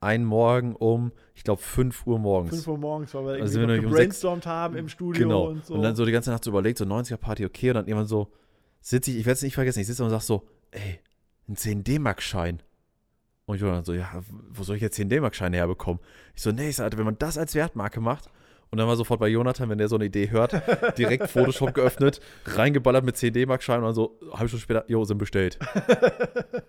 einen Morgen um, ich glaube, 5 Uhr morgens. 5 Uhr morgens, weil wir Also irgendwie sind wir nämlich um gebrainstormt haben im Studio Genau. und so. Und dann so die ganze Nacht so überlegt, so 90er-Party, okay, und dann irgendwann so sitze ich, ich werde es nicht vergessen, ich sitze und sag so, ey, ein 10 D-Mark-Schein. Und ich war dann so, ja, wo soll ich jetzt 10 D-Mark-Scheine herbekommen? Ich so, nee, ich sag, Alter, wenn man das als Wertmarke macht, und dann war sofort bei Jonathan, wenn der so eine Idee hört, direkt Photoshop geöffnet, reingeballert mit 10 D-Mark-Scheinen und dann so, eine halbe Stunde später, jo, sind bestellt.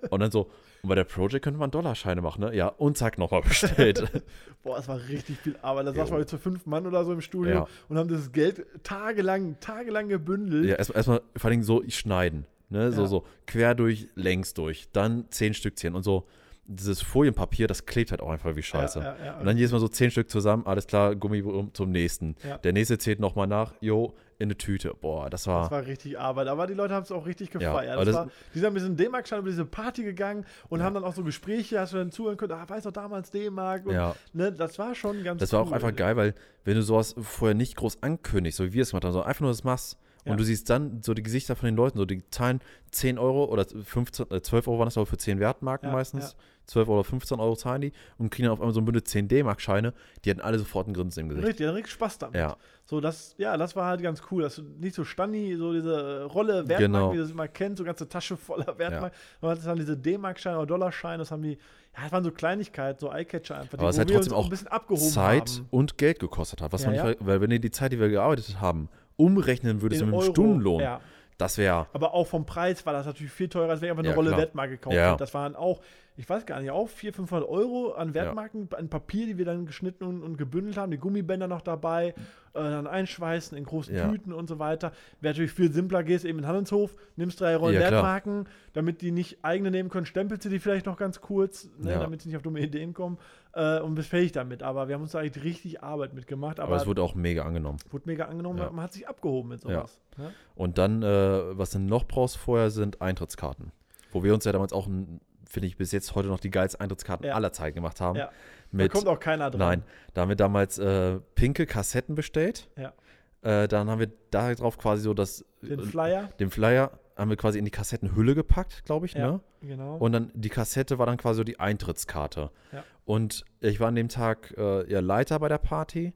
und dann so, und bei der Project könnte man Dollarscheine machen, ne? Ja, und zack, nochmal bestellt. Boah, es war richtig viel Arbeit. Da Jo. saßen wir zu fünf Mann oder so im Studio Ja. und haben das Geld tagelang, tagelang gebündelt. Ja, erstmal erstmal vor allem so schneiden. Ne? So, Ja. so quer durch, längs durch. Dann zehn Stückchen und so. Dieses Folienpapier, das klebt halt auch einfach wie scheiße. Ja, ja, ja. Und dann jedes Mal so zehn Stück zusammen, alles klar, Gummi zum nächsten. Der nächste zählt nochmal nach, jo, in eine Tüte. Boah, das war. Das war richtig Arbeit, aber die Leute haben es auch richtig gefeiert. das das- war, die sind mit diesem D-Mark-Schein über diese Party gegangen und haben dann auch so Gespräche, hast du dann zuhören können, ah, weißt du damals D-Mark ja, ne, das war schon ganz das war auch cool. einfach geil, weil wenn du sowas vorher nicht groß ankündigst, so wie wir es gemacht haben, sondern einfach nur das machst Ja. und du siehst dann so die Gesichter von den Leuten, so die zahlen 10 Euro oder 15, äh, 12 Euro waren das aber für 10 Wertmarken Ja, meistens. 12 oder 15 Euro zahlen die und kriegen dann auf einmal so ein Bündel 10 D-Mark-Scheine. Die hatten alle sofort ein Grinsen im Gesicht. Richtig, dann richtig Spaß damit. Ja, So, das, ja, das war halt ganz cool. dass du nicht so Stani, so diese äh, Rolle Wertmark, Genau. wie du das immer kennt, so ganze Tasche voller Wertmark. Man hat dann diese D-Mark-Scheine oder Dollarscheine, das haben die, ja, das waren so Kleinigkeiten, so Eyecatcher einfach, Aber es hat trotzdem uns auch ein bisschen abgehoben Zeit haben. und Geld gekostet hat. Was Ja, man nicht, ja. weil wenn die Zeit, die wir gearbeitet haben, umrechnen würdest In mit Euro, Stundenlohn, Ja. das wäre Aber auch vom Preis war das natürlich viel teurer, als wenn ich einfach eine Ja, Rolle klar. Wertmark gekauft Ja. hätte. Das waren auch, ich weiß gar nicht, auch 400, 500 Euro an Wertmarken, an Papier, die wir dann geschnitten und, und gebündelt haben, die Gummibänder noch dabei, äh, dann einschweißen in großen Ja. Tüten und so weiter. Wäre natürlich viel simpler, gehst eben in den Handelshof, nimmst drei Rollen Ja, klar. Wertmarken, damit die nicht eigene nehmen können, stempelst du die vielleicht noch ganz kurz, ne, Ja. damit sie nicht auf dumme Ideen kommen äh, und bist fertig damit. Aber wir haben uns da eigentlich richtig Arbeit mitgemacht, aber aber, es wurde auch mega angenommen. wurde mega angenommen, Ja. man hat sich abgehoben mit sowas. ne? Und dann, äh, was du noch brauchst vorher, sind Eintrittskarten. Wo wir uns ja damals auch, ein- finde ich, bis jetzt heute noch die geilsten Eintrittskarten Ja. aller Zeiten gemacht haben. Ja. Da Mit, kommt auch keiner dran. nein, da haben wir damals äh, pinke Kassetten bestellt. Ja. Äh, dann haben wir da drauf quasi so das, Den Flyer. den Flyer haben wir quasi in die Kassettenhülle gepackt, glaube ich, Ja. ne? Genau. Und dann die Kassette war dann quasi so die Eintrittskarte. Ja. Und ich war an dem Tag äh, ja Leiter bei der Party,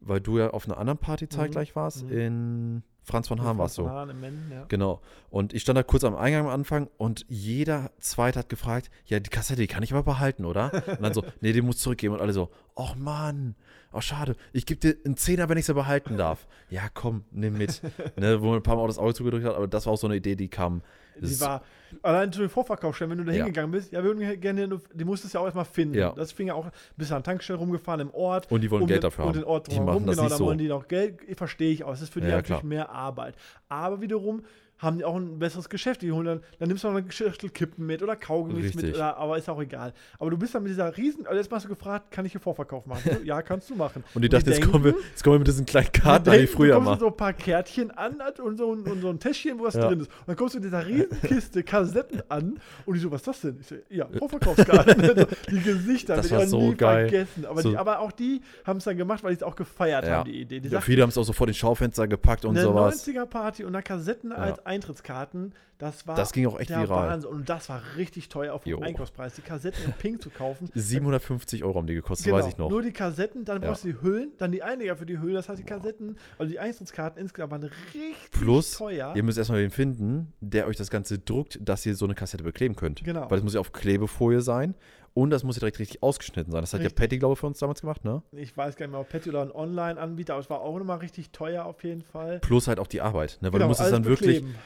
weil du ja auf einer anderen Party Mhm. zeitgleich warst. Mhm. In Franz von Hahn warst du. Von Hahn im Menden, ja. Genau. Und ich stand da kurz am Eingang am Anfang und jeder Zweite hat gefragt, ja, die Kassette, die kann ich aber behalten, oder? Und dann so, nee, die muss zurückgeben. Und alle so, ach Mann, oh schade, ich gebe dir einen Zehner, wenn ich sie behalten darf. Ja, komm, nimm mit. ne, wo man ein paar Mal auch das Auge zugedrückt hat, aber das war auch so eine Idee, die kam die war, allein zu den Vorverkaufsstellen, wenn du da Ja. hingegangen bist, ja, wir würden gerne, die musstest du ja auch erstmal finden. Ja. Das fing ja auch, bist an der Tankstelle rumgefahren im Ort. Und die wollen um Geld den, dafür und haben. den Ort Die drumherum, machen das genau, nicht da so. wollen die noch Geld, verstehe ich auch. Es ist für die Ja, natürlich klar. mehr Arbeit. Aber wiederum haben die auch ein besseres Geschäft. Die holen dann, dann nimmst du noch eine Schachtel Kippen mit oder Kaugummis mit, oder, aber ist auch egal. Aber du bist dann mit dieser riesen, also jetzt hast du gefragt, kann ich hier Vorverkauf machen? So, ja, kannst du machen. Und die dachte, jetzt kommen, wir, jetzt kommen wir mit diesen kleinen Karten, die ich früher du mal. so ein paar Kärtchen an und so ein, und so ein Täschchen, wo was Ja. drin ist. Und dann kommst du mit dieser riesen Kiste Kassetten an und die so, was ist das denn? Ich so, ja, Vorverkaufskarten. Also die Gesichter, Das war so nie geil. vergessen. Aber, So- die, aber auch die haben es dann gemacht, weil die es auch gefeiert Ja. haben, die Idee. Die Ja, viele haben es auch so vor den Schaufenster gepackt und eine sowas. 90er-Party und eine Kassetten als Eintrittskarten, das war Das ging auch echt viral. Wahnsinn. Und das war richtig teuer auf dem. Einkaufspreis. Die Kassetten in Pink zu kaufen. 750 Euro haben die gekostet, Genau, weiß ich noch. Nur die Kassetten, dann Ja. brauchst du die Hüllen, dann die Einiger für die Hüllen. Das heißt, die Kassetten, also die Eintrittskarten insgesamt waren richtig Plus, teuer. ihr müsst erstmal wen finden, der euch das Ganze druckt, dass ihr so eine Kassette bekleben könnt. Genau. Weil es muss ja auf Klebefolie sein und das muss ja direkt richtig ausgeschnitten sein. Das hat Richtig. ja Patty, glaube ich, für uns damals gemacht, ne? Ich weiß gar nicht mehr, ob Petty oder ein Online-Anbieter, aber es war auch nochmal richtig teuer auf jeden Fall. Plus halt auch die Arbeit, ne? Weil du Genau, musst es dann wirklich bekleben.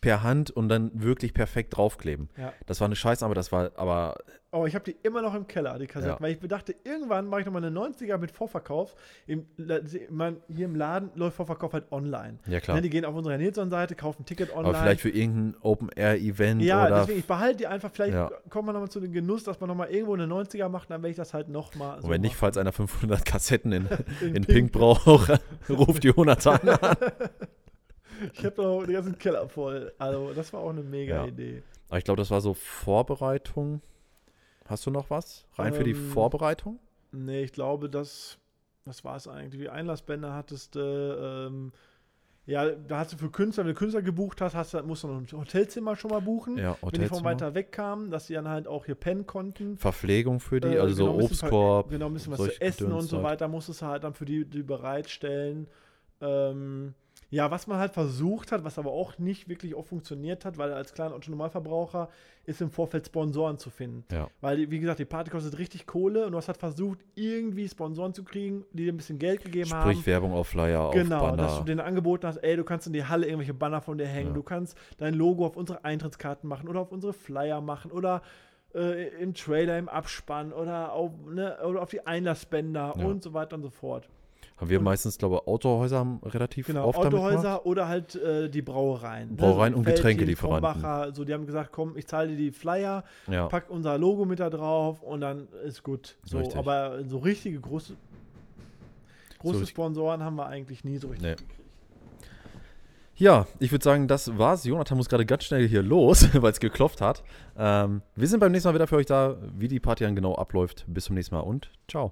per Hand und dann wirklich perfekt draufkleben. Ja. Das war eine Scheißarbeit, das war aber Aber ich habe die immer noch im Keller, die Kassetten, Ja. weil ich bedachte, irgendwann mache ich nochmal eine 90er mit Vorverkauf. Im, man, hier im Laden läuft Vorverkauf halt online. Ja, klar. Ne, die gehen auf unsere Nilsson-Seite, kaufen ein Ticket online. aber vielleicht für irgendein Open-Air-Event ja, oder deswegen, ich behalte die einfach, vielleicht Ja. kommt man nochmal zu dem Genuss, dass man nochmal irgendwo eine 90er macht, dann werde ich das halt nochmal so Und wenn nicht, machen. falls einer 500 Kassetten in, In in Pink. Pink braucht, ruft Jonathan an. Ich habe noch den ganzen Keller voll. Also, das war auch eine mega Ja. Idee. Aber ich glaube, das war so Vorbereitung. Hast du noch was? Rein für die Ähm, Vorbereitung? Nee, ich glaube, das, was war es eigentlich? Wie Einlassbänder hattest du, ähm, ja, da hast du für Künstler, wenn du Künstler gebucht hast, hast du, musst du noch ein Hotelzimmer schon mal buchen. Ja, wenn die von Hotelzimmer. weiter weg kamen, dass sie dann halt auch hier pennen konnten. Verpflegung für die, Äh, also genau, so Obstkorb. Genau, ein bisschen was zu essen und Gedöns so halt. weiter musstest du halt dann für die, die bereitstellen. Ähm, ja, was man halt versucht hat, was aber auch nicht wirklich auch funktioniert hat, weil als kleiner Autonormalverbraucher ist im Vorfeld Sponsoren zu finden. Ja. Weil, wie gesagt, die Party kostet richtig Kohle und du hast halt versucht, irgendwie Sponsoren zu kriegen, die dir ein bisschen Geld gegeben haben. Sprich Werbung auf Flyer, Genau, auf dass du Banner. denen angeboten hast, ey, du kannst in die Halle irgendwelche Banner von dir hängen, Ja. du kannst dein Logo auf unsere Eintrittskarten machen oder auf unsere Flyer machen oder äh, im Trailer, im Abspann oder auf, ne, oder auf die Einlassbänder Ja. und so weiter und so fort. Haben wir meistens, glaube ich, Autohäuser haben relativ Genau, oft damit Autohäuser oder halt äh, die Brauereien. ne, Brauereien so und Getränkelieferanten. So, die haben gesagt, komm, ich zahle dir die Flyer, Ja. pack unser Logo mit da drauf und dann ist gut. So, Richtig. aber so richtige große, große richtig- Sponsoren haben wir eigentlich nie so richtig Nee. Ja, ich würde sagen, das war's. Jonathan muss gerade ganz schnell hier los, weil es geklopft hat. Ähm, wir sind beim nächsten Mal wieder für euch da, wie die Party dann genau abläuft. Bis zum nächsten Mal und ciao.